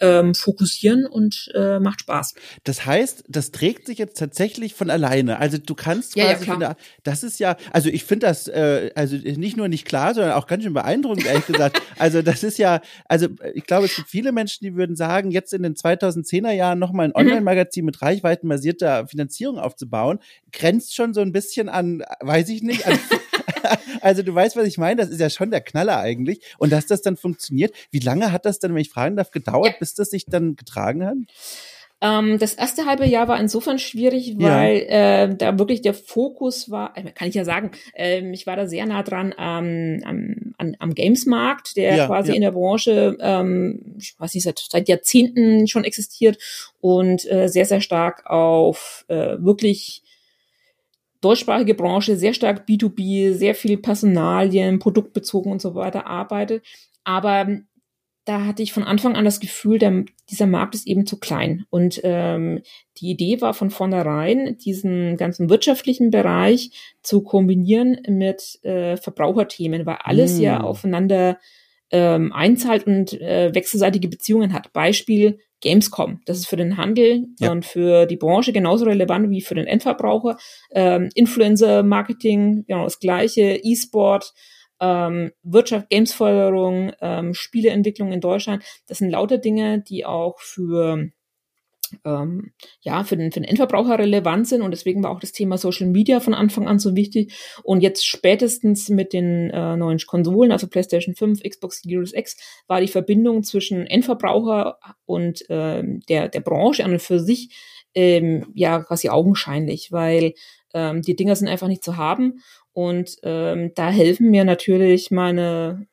ähm, fokussieren und äh, macht Spaß. Das heißt, das trägt sich jetzt tatsächlich von alleine. Also du kannst quasi ja, ja, klar. Der, das ist ja, also ich finde das äh, also nicht nur nicht klar, sondern auch ganz schön beeindruckend, ehrlich gesagt. Also das ist ja, also ich glaube, es gibt viele Menschen, die würden sagen, jetzt in den 2010er Jahren nochmal ein mhm. Online-Magazin mit reichweitenbasierter Finanzierung aufzubauen, grenzt schon so ein bisschen an, weiß ich nicht, an also du weißt, was ich meine. Das ist ja schon der Knaller eigentlich. Und dass das dann funktioniert, wie lange hat das dann, wenn ich fragen darf, gedauert, ja. bis das sich dann getragen hat? Ähm, das erste halbe Jahr war insofern schwierig, weil ja. äh, da wirklich der Fokus war, äh, kann ich ja sagen, äh, ich war da sehr nah dran ähm, am, am, am Gamesmarkt, der ja, quasi ja. in der Branche, ähm, ich weiß nicht, seit, seit Jahrzehnten schon existiert und äh, sehr, sehr stark auf äh, wirklich deutschsprachige Branche sehr stark B2B, sehr viel Personalien, produktbezogen und so weiter arbeitet. Aber da hatte ich von Anfang an das Gefühl, der, dieser Markt ist eben zu klein. Und ähm, die Idee war von vornherein, diesen ganzen wirtschaftlichen Bereich zu kombinieren mit äh, Verbraucherthemen, weil alles mm. ja aufeinander ähm, einzahlt und äh, wechselseitige Beziehungen hat. Beispiel Gamescom. Das ist für den Handel ja. und für die Branche genauso relevant wie für den Endverbraucher. Ähm, Influencer-Marketing, genau das gleiche, E-Sport, ähm, Wirtschaft, Gamesförderung, ähm, Spieleentwicklung in Deutschland. Das sind lauter Dinge, die auch für ähm, ja, für den, für den Endverbraucher relevant sind. Und deswegen war auch das Thema Social Media von Anfang an so wichtig. Und jetzt spätestens mit den äh, neuen Konsolen, also PlayStation 5, Xbox Series X, war die Verbindung zwischen Endverbraucher und äh, der, der Branche an und für sich ähm, ja quasi augenscheinlich, weil ähm, die Dinger sind einfach nicht zu haben. Und ähm, da helfen mir natürlich meine,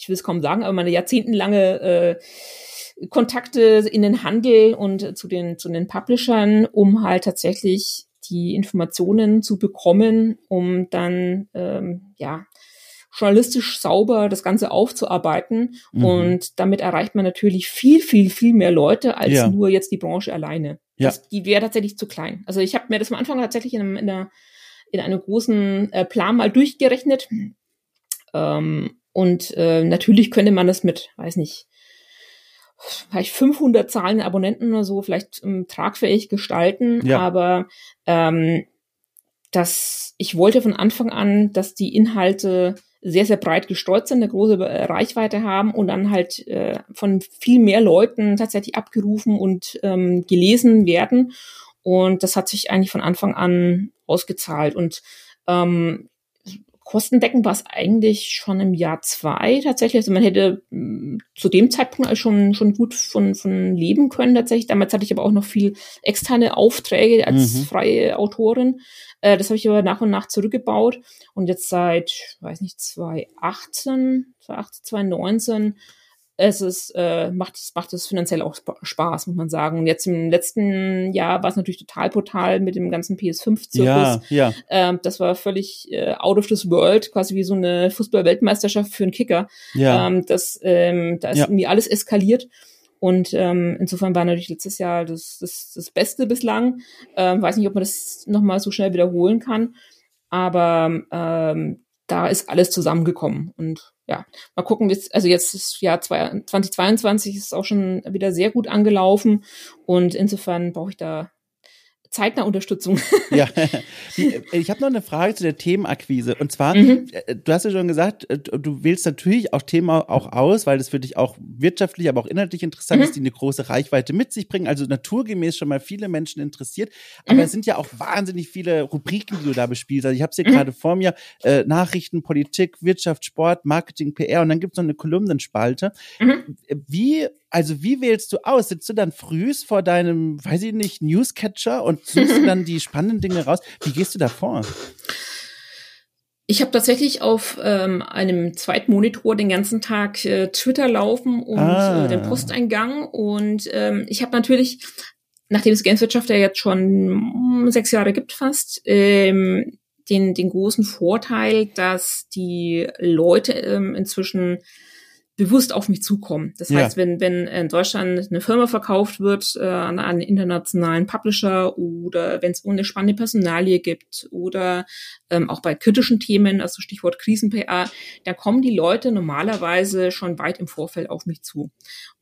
ich will es kaum sagen, aber meine jahrzehntelange äh, Kontakte in den Handel und zu den, zu den Publishern, um halt tatsächlich die Informationen zu bekommen, um dann ähm, ja journalistisch sauber das Ganze aufzuarbeiten. Mhm. Und damit erreicht man natürlich viel, viel, viel mehr Leute als ja. nur jetzt die Branche alleine. Ja. Das, die wäre tatsächlich zu klein. Also ich habe mir das am Anfang tatsächlich in, einem, in, einer, in einem großen äh, Plan mal durchgerechnet. Ähm, und äh, natürlich könnte man das mit, weiß nicht, vielleicht 500 zahlende Abonnenten oder so vielleicht ähm, tragfähig gestalten, ja. aber ähm, dass ich wollte von Anfang an, dass die Inhalte sehr, sehr breit gestreut sind, eine große äh, Reichweite haben und dann halt äh, von viel mehr Leuten tatsächlich abgerufen und ähm, gelesen werden. Und das hat sich eigentlich von Anfang an ausgezahlt. Und ähm, kostendeckend war es eigentlich schon im Jahr zwei tatsächlich. Also man hätte mh, mm, zu dem Zeitpunkt schon, schon gut von, von leben können tatsächlich. Damals hatte ich aber auch noch viel externe Aufträge als mhm. freie Autorin. Äh, das habe ich aber nach und nach zurückgebaut. Und jetzt seit, weiß nicht, 2018, 2018, 2019 es ist, äh, macht, macht es finanziell auch Spaß, muss man sagen. Und jetzt im letzten Jahr war es natürlich total brutal mit dem ganzen PS5-Zirkus. Ja, ja. Ähm, das war völlig äh, out of this world, quasi wie so eine Fußball-Weltmeisterschaft für einen Kicker. Ja. Ähm, das, ähm, da ist ja. irgendwie alles eskaliert. Und ähm, insofern war natürlich letztes Jahr das, das, das Beste bislang. Ähm, weiß nicht, ob man das nochmal so schnell wiederholen kann. Aber ähm, da ist alles zusammengekommen. Und ja, mal gucken, also jetzt ist Jahr 2022 ist auch schon wieder sehr gut angelaufen und insofern brauche ich da zeitnah Unterstützung. ja, ich habe noch eine Frage zu der Themenakquise. Und zwar, mhm. Äh, du hast ja schon gesagt, äh, du wählst natürlich auch Themen auch aus, weil das für dich auch wirtschaftlich, aber auch inhaltlich interessant mhm. ist, die eine große Reichweite mit sich bringen. Also naturgemäß schon mal viele Menschen interessiert. Aber mhm. es sind ja auch wahnsinnig viele Rubriken, die du da bespielst. Also ich habe es hier mhm. gerade vor mir, äh, Nachrichten, Politik, Wirtschaft, Sport, Marketing, PR und dann gibt es noch eine Kolumnenspalte. Mhm. Wie also wie wählst du aus? Sitzt du dann frühs vor deinem, weiß ich nicht, Newscatcher und suchst du dann die spannenden Dinge raus? Wie gehst du da vor? Ich habe tatsächlich auf ähm, einem zweiten Monitor den ganzen Tag äh, Twitter laufen und ah. äh, den Posteingang und ähm, ich habe natürlich nachdem es Gameswirtschaft ja jetzt schon sechs Jahre gibt fast, ähm, den, den großen Vorteil, dass die Leute ähm, inzwischen bewusst auf mich zukommen. Das heißt, ja. wenn, wenn in Deutschland eine Firma verkauft wird äh, an einen internationalen Publisher oder wenn es eine spannende Personalie gibt oder ähm, auch bei kritischen Themen, also Stichwort Krisen-PA, dann kommen die Leute normalerweise schon weit im Vorfeld auf mich zu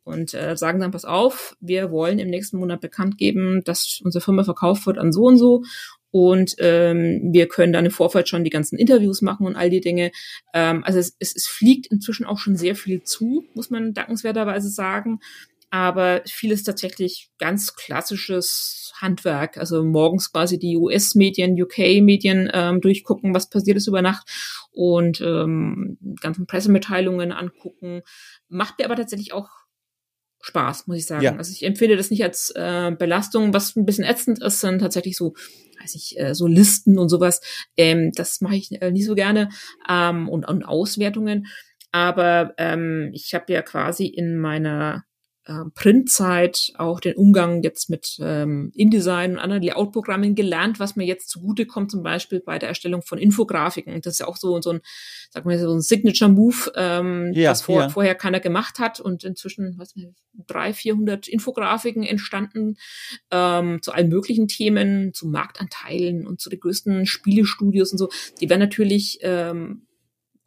und äh, sagen dann, pass auf, wir wollen im nächsten Monat bekannt geben, dass unsere Firma verkauft wird an so und so und ähm, wir können dann im Vorfeld schon die ganzen Interviews machen und all die Dinge. Ähm, also es, es, es fliegt inzwischen auch schon sehr viel zu, muss man dankenswerterweise sagen. Aber vieles tatsächlich ganz klassisches Handwerk. Also morgens quasi die US-Medien, UK-Medien ähm, durchgucken, was passiert ist über Nacht und ähm, ganzen Pressemitteilungen angucken. Macht mir aber tatsächlich auch Spaß, muss ich sagen. Ja. Also ich empfinde das nicht als äh, Belastung, was ein bisschen ätzend ist, sind tatsächlich so, weiß ich, äh, so Listen und sowas. Ähm, das mache ich äh, nicht so gerne ähm, und, und Auswertungen. Aber ähm, ich habe ja quasi in meiner äh, Printzeit auch den Umgang jetzt mit ähm, InDesign und anderen Layout-Programmen gelernt, was mir jetzt zugutekommt, zum Beispiel bei der Erstellung von Infografiken. Das ist ja auch so, so ein, sag mal, so ein Signature-Move, ähm, ja, was vor, ja. vorher keiner gemacht hat und inzwischen, was nicht, drei, vierhundert Infografiken entstanden ähm, zu allen möglichen Themen, zu Marktanteilen und zu den größten Spielestudios und so. Die werden natürlich ähm,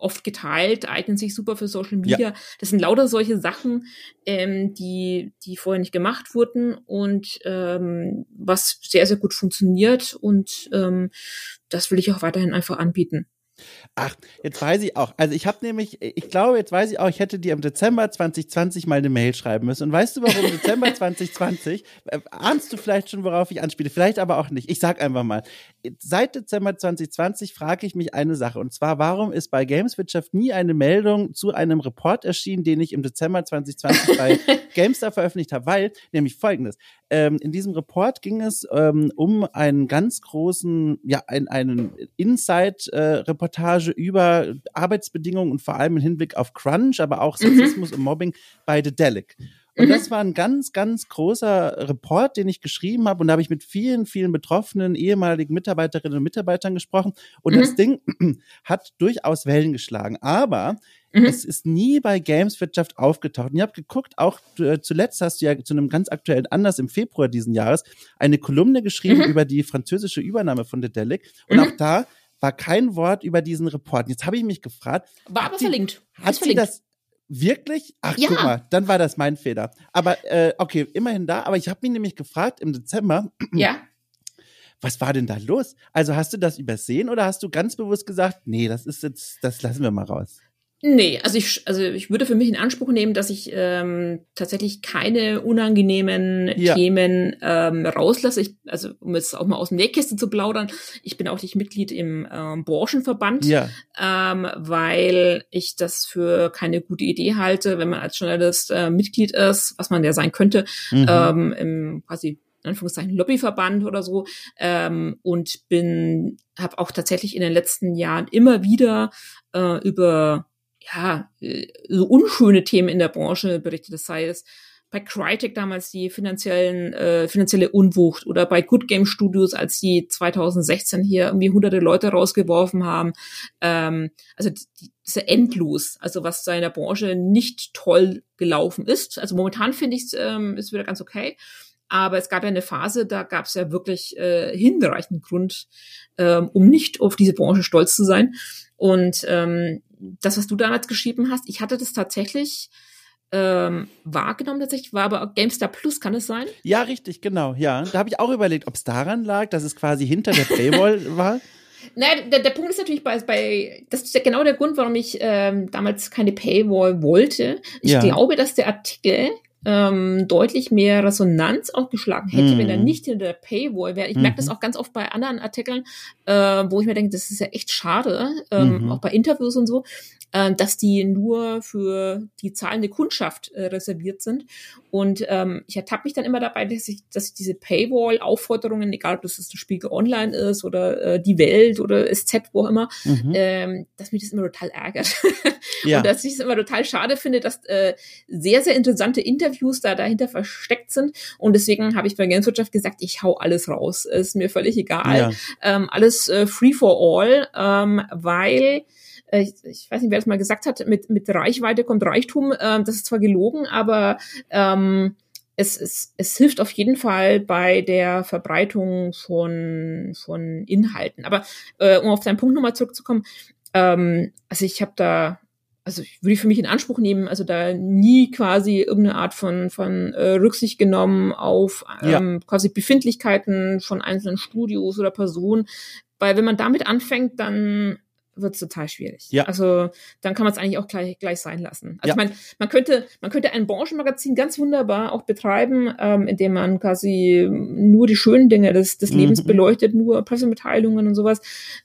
oft geteilt, eignen sich super für Social Media. Ja. Das sind lauter solche Sachen, ähm, die, die vorher nicht gemacht wurden und ähm, was sehr, sehr gut funktioniert und ähm, das will ich auch weiterhin einfach anbieten. Ach, jetzt weiß ich auch. Also ich habe nämlich, ich glaube, jetzt weiß ich auch, ich hätte dir im Dezember 2020 mal eine Mail schreiben müssen. Und weißt du, warum Dezember 2020? Äh, ahnst du vielleicht schon, worauf ich anspiele? Vielleicht aber auch nicht. Ich sag einfach mal. Seit Dezember 2020 frage ich mich eine Sache. Und zwar, warum ist bei Gameswirtschaft nie eine Meldung zu einem Report erschienen, den ich im Dezember 2020 bei GameStar veröffentlicht habe? Weil, nämlich folgendes. Ähm, in diesem Report ging es ähm, um einen ganz großen, ja, ein, einen Inside-Report äh, Reportage über Arbeitsbedingungen und vor allem im Hinblick auf Crunch, aber auch mhm. Sexismus mhm. und Mobbing bei The Delic. Und mhm. das war ein ganz, ganz großer Report, den ich geschrieben habe. Und da habe ich mit vielen, vielen betroffenen ehemaligen Mitarbeiterinnen und Mitarbeitern gesprochen. Und mhm. das Ding hat durchaus Wellen geschlagen. Aber mhm. es ist nie bei Gameswirtschaft aufgetaucht. Und ihr habt geguckt, auch äh, zuletzt hast du ja zu einem ganz aktuellen Anlass im Februar diesen Jahres eine Kolumne geschrieben mhm. über die französische Übernahme von The Delic. Und mhm. auch da war kein Wort über diesen Report. Jetzt habe ich mich gefragt. War aber die, verlinkt. Hat sie das wirklich? Ach, ja. guck mal, dann war das mein Fehler. Aber äh, okay, immerhin da. Aber ich habe mich nämlich gefragt im Dezember. Ja. Was war denn da los? Also hast du das übersehen oder hast du ganz bewusst gesagt, nee, das ist jetzt, das lassen wir mal raus? Nee, also ich, also ich würde für mich in Anspruch nehmen, dass ich ähm, tatsächlich keine unangenehmen ja. Themen ähm, rauslasse. Ich, also um jetzt auch mal aus dem Nähkästchen zu plaudern, ich bin auch nicht Mitglied im ähm, Branchenverband, ja. ähm, weil ich das für keine gute Idee halte, wenn man als Journalist äh, Mitglied ist, was man ja sein könnte, mhm. ähm, im quasi in Anführungszeichen Lobbyverband oder so ähm, und bin habe auch tatsächlich in den letzten Jahren immer wieder äh, über ja, äh, so unschöne Themen in der Branche berichtet, das sei es bei Crytek damals die finanziellen, äh, finanzielle Unwucht oder bei Good Game Studios, als die 2016 hier irgendwie hunderte Leute rausgeworfen haben. Ähm, also die, ist ja endlos, also was da in der Branche nicht toll gelaufen ist. Also momentan finde ich es ähm, ist wieder ganz okay. Aber es gab ja eine Phase, da gab es ja wirklich äh, hinreichend Grund, ähm, um nicht auf diese Branche stolz zu sein. Und ähm, das, was du damals geschrieben hast, ich hatte das tatsächlich ähm, wahrgenommen tatsächlich, war aber GameStar Plus, kann es sein? Ja, richtig, genau, ja. Da habe ich auch überlegt, ob es daran lag, dass es quasi hinter der Paywall war. Naja, der, der Punkt ist natürlich bei, bei, das ist genau der Grund, warum ich ähm, damals keine Paywall wollte. Ich ja. glaube, dass der Artikel ähm, deutlich mehr Resonanz auch geschlagen hätte, mm. wenn er mhm. nicht hinter der Paywall wäre. Ich mm merke das mhm. auch ganz oft bei anderen Artikeln, äh, wo ich mir denke, das ist ja echt schade, ähm, mm auch bei Interviews und so, äh, dass die nur für die zahlende Kundschaft äh, reserviert sind. Und ähm, ich ertappe mich dann immer dabei, dass ich, dass ich diese Paywall-Aufforderungen, egal ob das das Spiegel Online ist oder äh, die Welt oder SZ, wo auch immer, mhm. ähm, dass mich das immer total ärgert. ja. Und dass ich es immer total schade finde, dass äh, sehr, sehr interessante Interviews da dahinter versteckt sind. Und deswegen habe ich bei Gameswirtschaft gesagt, ich hau alles raus. Ist mir völlig egal. Ja. Ähm, alles äh, free for all, ähm, weil äh, ich, ich weiß nicht, wer das mal gesagt hat, mit, mit Reichweite kommt Reichtum. Ähm, das ist zwar gelogen, aber ähm, es, es, es hilft auf jeden Fall bei der Verbreitung von, von Inhalten. Aber äh, um auf deinen Punkt nochmal zurückzukommen, ähm, also ich habe da, also ich würde für mich in Anspruch nehmen, also da nie quasi irgendeine Art von, von äh, Rücksicht genommen auf ähm, ja. quasi Befindlichkeiten von einzelnen Studios oder Personen. Weil wenn man damit anfängt, dann wird es total schwierig. Ja. Also dann kann man es eigentlich auch gleich, gleich sein lassen. Also ja. man, man könnte, man könnte ein Branchenmagazin ganz wunderbar auch betreiben, ähm, indem man quasi nur die schönen Dinge des, des Lebens mhm. beleuchtet, nur Pressemitteilungen und sowas.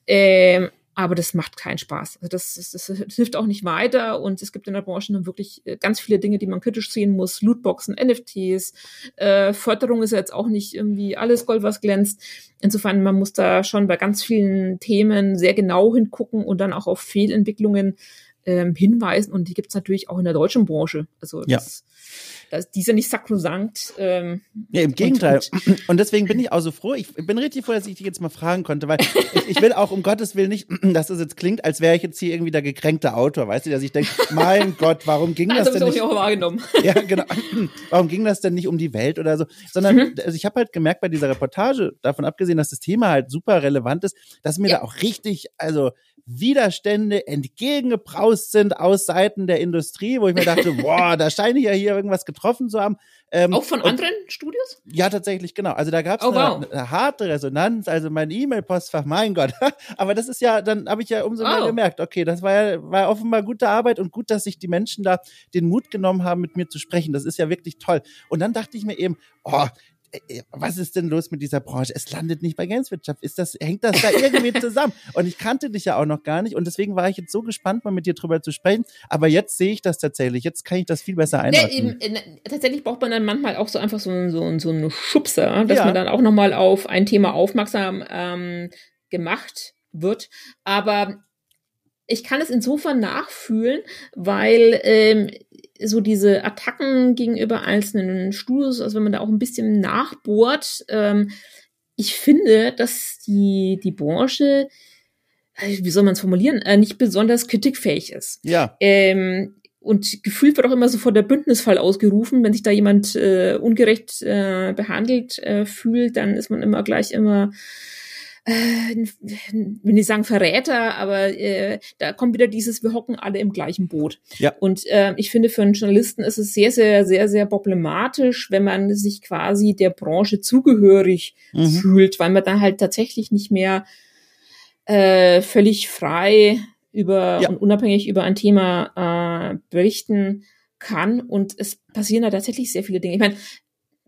Ähm, aber das macht keinen Spaß. Also das, das, das, hilft auch nicht weiter und es gibt in der Branche nun wirklich äh, ganz viele Dinge, die man kritisch sehen muss. Lootboxen, NFTs, äh, Förderung ist ja jetzt auch nicht irgendwie alles Gold, was glänzt. Insofern, man muss da schon bei ganz vielen Themen sehr genau hingucken und dann auch auf Fehlentwicklungen ähm, hinweisen und die gibt's natürlich auch in der deutschen Branche. Also ja das, die sind nicht sakrosankt. Ähm, ja, im Gegenteil. Und, und, und, deswegen bin ich auch so froh. Ich bin richtig froh, dass ich dich jetzt mal fragen konnte, weil ich, ich will auch um Gottes Willen nicht, dass es jetzt klingt, als wäre ich jetzt hier irgendwie der gekränkte Autor, weißt du, dass ich denke, mein Gott, warum ging das denn nicht? Ich auch wahrgenommen. Ja, genau. Warum ging das denn nicht um die Welt oder so? Sondern mhm. also ich habe halt gemerkt bei dieser Reportage, davon abgesehen, dass das Thema halt super relevant ist, dass mir ja. da auch richtig, also Widerstände entgegengebraust sind aus Seiten der Industrie, wo ich mir dachte, boah, da scheine ich ja hier irgendwas getroffen zu haben. Ähm, Auch von anderen Studios? Ja, tatsächlich, genau. Also da gab es oh, eine, wow. eine, harte Resonanz, also mein E-Mail-Postfach, mein Gott. Aber das ist ja, dann habe ich ja umso mehr oh. gemerkt, okay, das war ja war offenbar gute Arbeit und gut, dass sich die Menschen da den Mut genommen haben, mit mir zu sprechen. Das ist ja wirklich toll. Und dann dachte ich mir eben, oh, was ist denn los mit dieser Branche? Es landet nicht bei Gameswirtschaft. Ist das, hängt das da irgendwie zusammen? Und ich kannte dich ja auch noch gar nicht und deswegen war ich jetzt so gespannt, mal mit dir drüber zu sprechen. Aber jetzt sehe ich das tatsächlich. Jetzt kann ich das viel besser einordnen. Nee, eben, tatsächlich braucht man dann manchmal auch so einfach so, so, so einen Schubser, dass ja. man dann auch nochmal auf ein Thema aufmerksam ähm, gemacht wird. Aber ich kann es insofern nachfühlen, weil ähm, so diese Attacken gegenüber einzelnen Studios, also wenn man da auch ein bisschen nachbohrt, ähm, ich finde, dass die, die Branche, äh, wie soll man es formulieren, äh, nicht besonders kritikfähig ist. Ja. Ähm, und gefühlt wird auch immer sofort der Bündnisfall ausgerufen. Wenn sich da jemand äh, ungerecht äh, behandelt äh, fühlt, dann ist man immer gleich immer äh, wenn ich sagen Verräter, aber äh, da kommt wieder dieses, wir hocken alle im gleichen Boot. Ja. Und äh, ich finde, für einen Journalisten ist es sehr, sehr, sehr, sehr problematisch, wenn man sich quasi der Branche zugehörig mhm. fühlt, weil man dann halt tatsächlich nicht mehr äh, völlig frei über ja. und unabhängig über ein Thema äh, berichten kann. Und es passieren da tatsächlich sehr viele Dinge. Ich meine,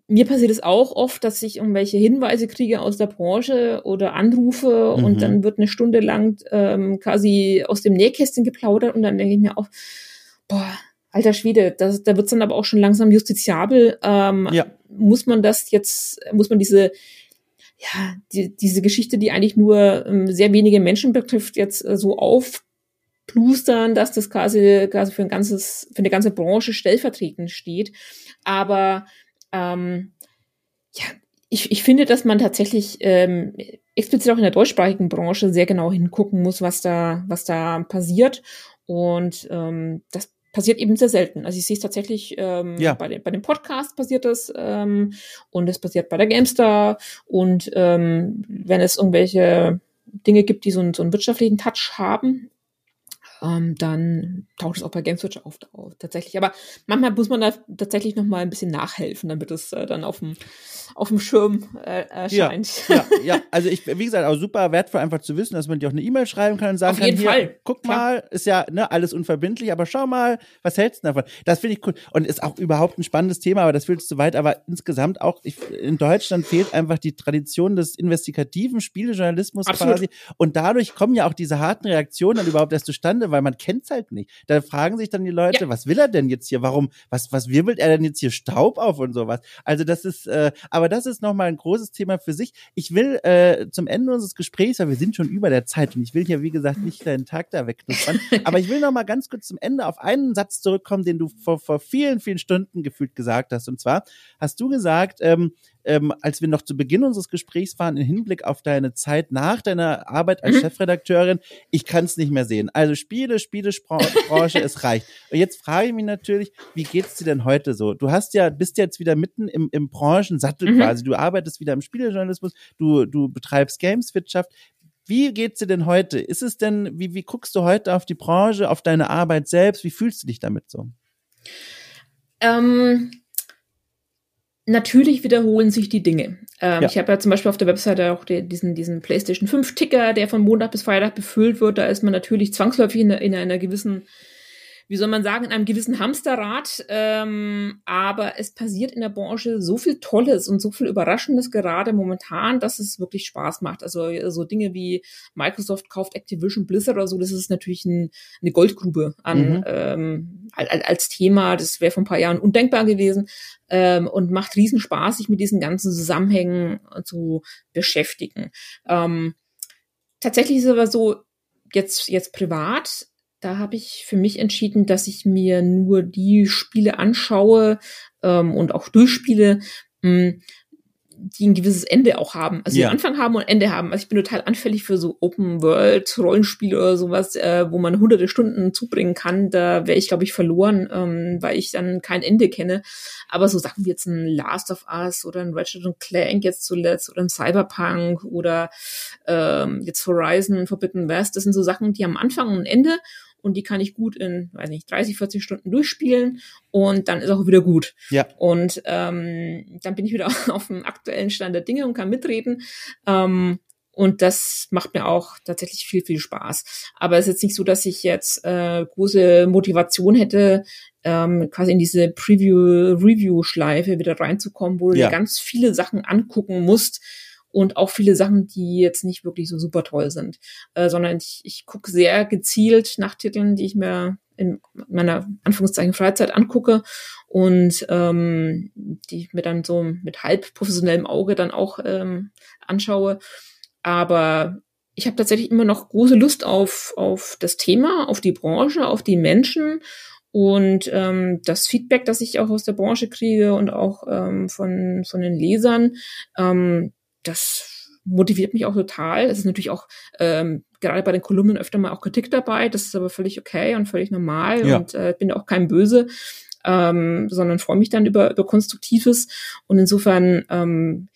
mir passiert es auch oft, dass ich irgendwelche Hinweise kriege aus der Branche oder Anrufe mhm. und dann wird eine Stunde lang ähm, quasi aus dem Nähkästchen geplaudert und dann denke ich mir auch, boah, alter Schwede, das, da wird's dann aber auch schon langsam justiziabel. Ähm, ja. Muss man das jetzt, muss man diese, ja, die, diese Geschichte, die eigentlich nur ähm, sehr wenige Menschen betrifft, jetzt äh, so aufplustern, dass das quasi, quasi für ein ganzes, für eine ganze Branche stellvertretend steht. Aber ähm, ja, ich, ich finde, dass man tatsächlich ähm, explizit auch in der deutschsprachigen Branche sehr genau hingucken muss, was da, was da passiert. Und ähm, das passiert eben sehr selten. Also ich sehe es tatsächlich ähm, ja. bei, den, bei dem Podcast passiert das ähm, und es passiert bei der Gamestar und ähm, wenn es irgendwelche Dinge gibt, die so einen, so einen wirtschaftlichen Touch haben, ähm, dann taucht es auch bei GameSwitch auf, auf, tatsächlich. Aber manchmal muss man da tatsächlich noch mal ein bisschen nachhelfen, damit es äh, dann auf dem auf dem Schirm äh, erscheint. Ja, ja, ja, also ich, wie gesagt, auch super wertvoll einfach zu wissen, dass man dir auch eine E-Mail schreiben kann und sagen auf kann, jeden hier, Fall. guck Klar. mal, ist ja ne, alles unverbindlich, aber schau mal, was hältst du davon? Das finde ich cool und ist auch überhaupt ein spannendes Thema, aber das führt zu weit. Aber insgesamt auch ich, in Deutschland fehlt einfach die Tradition des investigativen Spielejournalismus Absolut. quasi und dadurch kommen ja auch diese harten Reaktionen dann überhaupt erst zustande, schade, weil man kennt's halt nicht. Da fragen sich dann die Leute, ja. was will er denn jetzt hier? Warum, was, was wirbelt er denn jetzt hier Staub auf und sowas? Also das ist, äh, aber das ist nochmal ein großes Thema für sich. Ich will äh, zum Ende unseres Gesprächs, weil wir sind schon über der Zeit und ich will hier, wie gesagt, nicht deinen Tag da wegknuspern, aber ich will nochmal ganz kurz zum Ende auf einen Satz zurückkommen, den du vor, vor vielen, vielen Stunden gefühlt gesagt hast. Und zwar hast du gesagt, ähm, ähm, als wir noch zu Beginn unseres Gesprächs waren, im Hinblick auf deine Zeit nach deiner Arbeit als mhm. Chefredakteurin, ich kann es nicht mehr sehen. Also Spiele, Spielebranche, es reicht. Und jetzt frage ich mich natürlich, wie geht's dir denn heute so? Du hast ja, bist jetzt wieder mitten im, im Branchensattel mhm. quasi. Du arbeitest wieder im Spielejournalismus, du, du betreibst Gameswirtschaft. Wie geht's dir denn heute? Ist es denn, wie, wie guckst du heute auf die Branche, auf deine Arbeit selbst? Wie fühlst du dich damit so? Ähm, natürlich wiederholen sich die Dinge. Ähm, ja. Ich habe ja zum Beispiel auf der Webseite auch die, diesen, diesen PlayStation 5 Ticker, der von Montag bis Freitag befüllt wird. Da ist man natürlich zwangsläufig in, in einer gewissen wie soll man sagen, in einem gewissen Hamsterrad. Ähm, aber es passiert in der Branche so viel Tolles und so viel Überraschendes gerade momentan, dass es wirklich Spaß macht. Also so Dinge wie Microsoft kauft Activision Blizzard oder so, das ist natürlich ein, eine Goldgrube an mhm. ähm, als Thema. Das wäre vor ein paar Jahren undenkbar gewesen ähm, und macht riesen Spaß, sich mit diesen ganzen Zusammenhängen zu beschäftigen. Ähm, tatsächlich ist es aber so, jetzt, jetzt privat da habe ich für mich entschieden, dass ich mir nur die Spiele anschaue ähm, und auch durchspiele, mh, hm, die ein gewisses Ende auch haben. Also ja. die Anfang haben und Ende haben. Also ich bin total anfällig für so Open World Rollenspiele oder sowas, äh, wo man hunderte Stunden zubringen kann. Da wäre ich, glaube ich, verloren, ähm, weil ich dann kein Ende kenne. Aber so Sachen wie jetzt ein Last of Us oder ein Ratchet Clank jetzt zuletzt oder ein Cyberpunk oder ähm, jetzt Horizon Forbidden West, das sind so Sachen, die haben Anfang und Ende und die kann ich gut in, weiß nicht, 30, 40 Stunden durchspielen und dann ist auch wieder gut. Ja. Und ähm, dann bin ich wieder auf dem aktuellen Stand der Dinge und kann mitreden. Ähm, und das macht mir auch tatsächlich viel, viel Spaß. Aber es ist jetzt nicht so, dass ich jetzt äh, große Motivation hätte, ähm, quasi in diese Preview-Review-Schleife wieder reinzukommen, wo du ja. dir ganz viele Sachen angucken musst, und auch viele Sachen, die jetzt nicht wirklich so super toll sind, äh, sondern ich, ich gucke sehr gezielt nach Titeln, die ich mir in meiner Anführungszeichen Freizeit angucke und ähm, die ich mir dann so mit halb professionellem Auge dann auch ähm, anschaue. Aber ich habe tatsächlich immer noch große Lust auf, auf das Thema, auf die Branche, auf die Menschen und ähm, das Feedback, das ich auch aus der Branche kriege und auch ähm, von, von den Lesern, ähm, das motiviert mich auch total. Es ist natürlich auch ähm, gerade bei den Kolumnen öfter mal auch Kritik dabei. Das ist aber völlig okay und völlig normal ja. und äh, bin auch kein Böse, ähm, sondern freue mich dann über, über Konstruktives. Und insofern, ähm,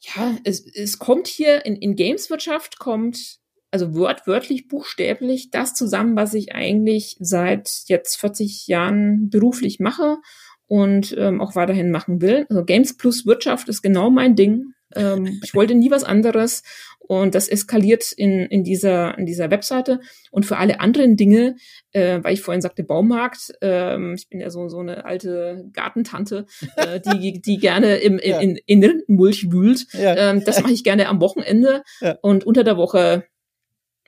ja, es, es kommt hier in, in Gameswirtschaft kommt also wörtlich, buchstäblich das zusammen, was ich eigentlich seit jetzt 40 Jahren beruflich mache und ähm, auch weiterhin machen will. Also Games plus Wirtschaft ist genau mein Ding. Ähm, ich wollte nie was anderes und das eskaliert in, in, dieser, in dieser Webseite. Und für alle anderen Dinge, äh, weil ich vorhin sagte Baumarkt, ähm, ich bin ja so, so eine alte Gartentante, äh, die, die gerne im, im, ja. in, in Rindenmulch wühlt. Ja. Ähm, das mache ich gerne am Wochenende ja. und unter der Woche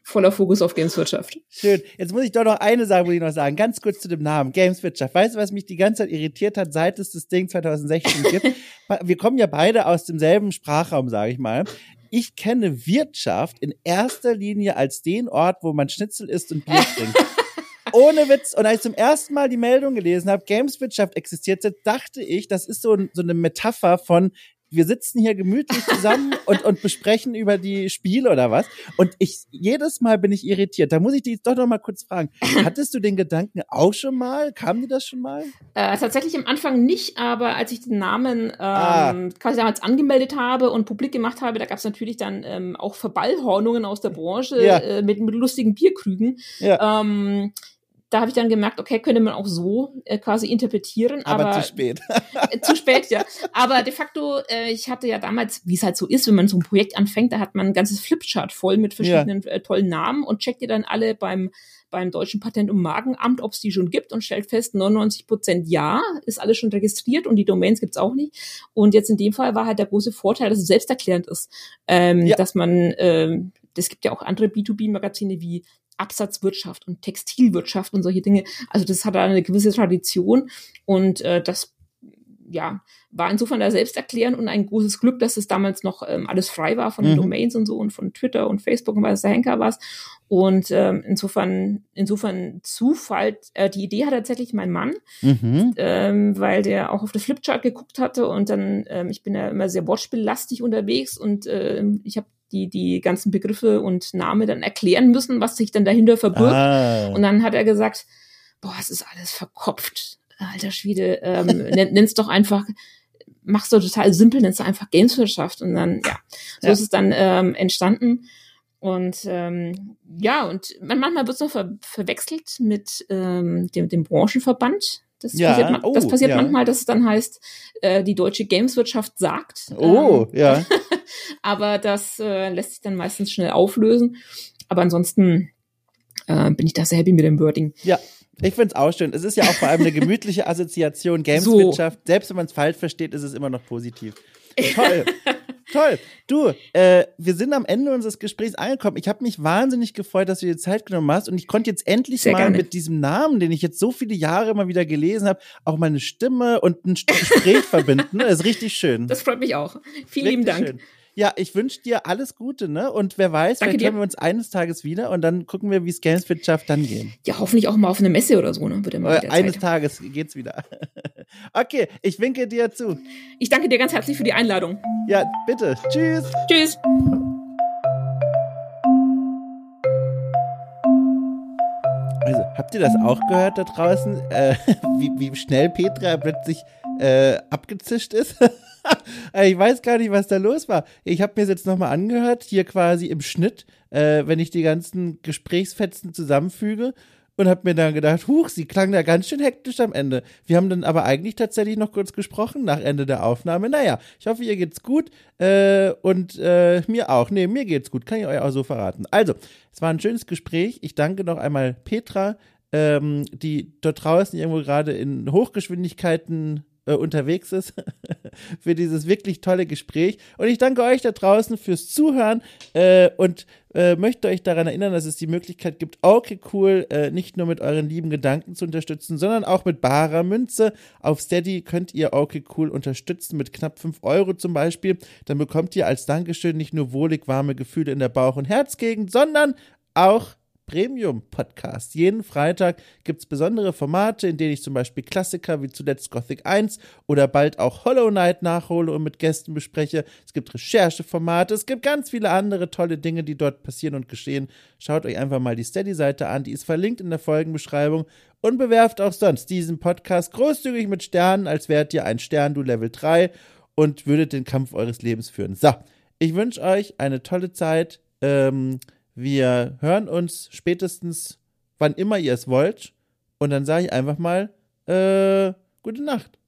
voller Fokus auf Gameswirtschaft. Schön. Jetzt muss ich doch noch eine Sache, muss ich noch sagen. Ganz kurz zu dem Namen. Gameswirtschaft. Weißt du, was mich die ganze Zeit irritiert hat, seit es das Ding 2016 gibt? Wir kommen ja beide aus demselben Sprachraum, sage ich mal. Ich kenne Wirtschaft in erster Linie als den Ort, wo man Schnitzel isst und Bier trinkt. Ohne Witz. Und als ich zum ersten Mal die Meldung gelesen habe, Gameswirtschaft existiert, dachte ich, das ist so, so eine Metapher von, wir sitzen hier gemütlich zusammen und, und besprechen über die Spiele oder was. Und ich, jedes Mal bin ich irritiert. Da muss ich dich doch noch mal kurz fragen. Hattest du den Gedanken auch schon mal? Kam dir das schon mal? Äh, tatsächlich am Anfang nicht, aber als ich den Namen ähm, ah. quasi damals angemeldet habe und publik gemacht habe, da gab es natürlich dann ähm, auch Verballhornungen aus der Branche ja. äh, mit, mit lustigen Bierkrügen. Ja. Ähm, da habe ich dann gemerkt, okay, könnte man auch so äh, quasi interpretieren. Aber, aber zu spät. zu spät, ja. Aber de facto, äh, ich hatte ja damals, wie es halt so ist, wenn man so ein Projekt anfängt, da hat man ein ganzes Flipchart voll mit verschiedenen ja. äh, tollen Namen und checkt ihr dann alle beim beim deutschen Patent- und Markenamt, ob es die schon gibt und stellt fest, 99 Prozent ja, ist alles schon registriert und die Domains gibt's auch nicht. Und jetzt in dem Fall war halt der große Vorteil, dass es selbsterklärend ist, ähm, ja. dass man, ähm, es gibt ja auch andere B2B-Magazine wie Absatzwirtschaft und Textilwirtschaft und solche Dinge. Also das hat eine gewisse Tradition und äh, das ja, war insofern da selbst erklären und ein großes Glück, dass es damals noch ähm, alles frei war von den mhm. Domains und so und von Twitter und Facebook und was der Henker war. Und ähm, insofern, insofern Zufall, äh, die Idee hat tatsächlich mein Mann, mhm. ähm, weil der auch auf das Flipchart geguckt hatte und dann, ähm, ich bin ja immer sehr wortspiellastig unterwegs und äh, ich habe die, die ganzen Begriffe und Namen dann erklären müssen, was sich dann dahinter verbirgt. Ah. Und dann hat er gesagt, boah, es ist alles verkopft alter Schwede, ähm, nenn's doch einfach, machst du total simpel, nennst du einfach Gameswirtschaft und dann, ja, so ja. ist es dann ähm, entstanden. Und ähm, ja, und manchmal wird es noch ver verwechselt mit ähm, dem, dem Branchenverband. Das ja, passiert, oh, das passiert ja. manchmal, dass es dann heißt, äh, die deutsche Gameswirtschaft sagt. Oh, ähm, ja. aber das äh, lässt sich dann meistens schnell auflösen. Aber ansonsten äh, bin ich da sehr happy mit dem Wording. Ja, ich finde es auch schön. Es ist ja auch vor allem eine gemütliche Assoziation Gameswirtschaft. So. Selbst wenn man es falsch versteht, ist es immer noch positiv. Toll. Toll. Du, äh, wir sind am Ende unseres Gesprächs angekommen. Ich habe mich wahnsinnig gefreut, dass du dir Zeit genommen hast und ich konnte jetzt endlich Sehr mal gerne. mit diesem Namen, den ich jetzt so viele Jahre immer wieder gelesen habe, auch meine Stimme und ein Gespräch verbinden. Das ist richtig schön. Das freut mich auch. Vielen lieben Dank. Schön. Ja, ich wünsche dir alles Gute, ne? Und wer weiß, Danke vielleicht hören wir uns eines Tages wieder und dann gucken wir, wie es Gameswirtschaft dann gehen. Ja, hoffentlich auch mal auf eine Messe oder so, ne? Wird immer äh, eines Zeit. Tages geht's wieder. okay, ich winke dir zu. Ich danke dir ganz herzlich für die Einladung. Ja, bitte. Tschüss. Tschüss. Also, habt ihr das auch gehört da draußen? Äh, wie, wie schnell Petra plötzlich äh, abgezischt ist? ich weiß gar nicht, was da los war. Ich habe mir jetzt nochmal angehört, hier quasi im Schnitt, äh, wenn ich die ganzen Gesprächsfetzen zusammenfüge und habe mir dann gedacht, huch, sie klang da ganz schön hektisch am Ende. Wir haben dann aber eigentlich tatsächlich noch kurz gesprochen nach Ende der Aufnahme. Naja, ich hoffe, ihr geht's gut äh, und äh, mir auch. Nee, mir geht's gut, kann ich euch auch so verraten. Also, es war ein schönes Gespräch. Ich danke noch einmal Petra, ähm, die dort draußen irgendwo gerade in Hochgeschwindigkeiten äh, unterwegs ist, für dieses wirklich tolle Gespräch. Und ich danke euch da draußen fürs Zuhören äh, und äh, möchte euch daran erinnern, dass es die Möglichkeit gibt, okay cool, äh, nicht nur mit euren lieben Gedanken zu unterstützen, sondern auch mit barer Münze. Auf Steady könnt ihr okay cool unterstützen mit knapp 5 Euro zum Beispiel. Dann bekommt ihr als Dankeschön nicht nur wohlig warme Gefühle in der Bauch- und Herzgegend, sondern auch Premium-Podcast. Jeden Freitag gibt es besondere Formate, in denen ich zum Beispiel Klassiker wie zuletzt Gothic 1 oder bald auch Hollow Knight nachhole und mit Gästen bespreche. Es gibt Rechercheformate, es gibt ganz viele andere tolle Dinge, die dort passieren und geschehen. Schaut euch einfach mal die Steady-Seite an, die ist verlinkt in der Folgenbeschreibung und bewerft auch sonst diesen Podcast großzügig mit Sternen, als wärt ihr ein Stern, du Level 3 und würdet den Kampf eures Lebens führen. So, ich wünsche euch eine tolle Zeit. Ähm, wir hören uns spätestens, wann immer ihr es wollt. Und dann sage ich einfach mal, äh, gute Nacht.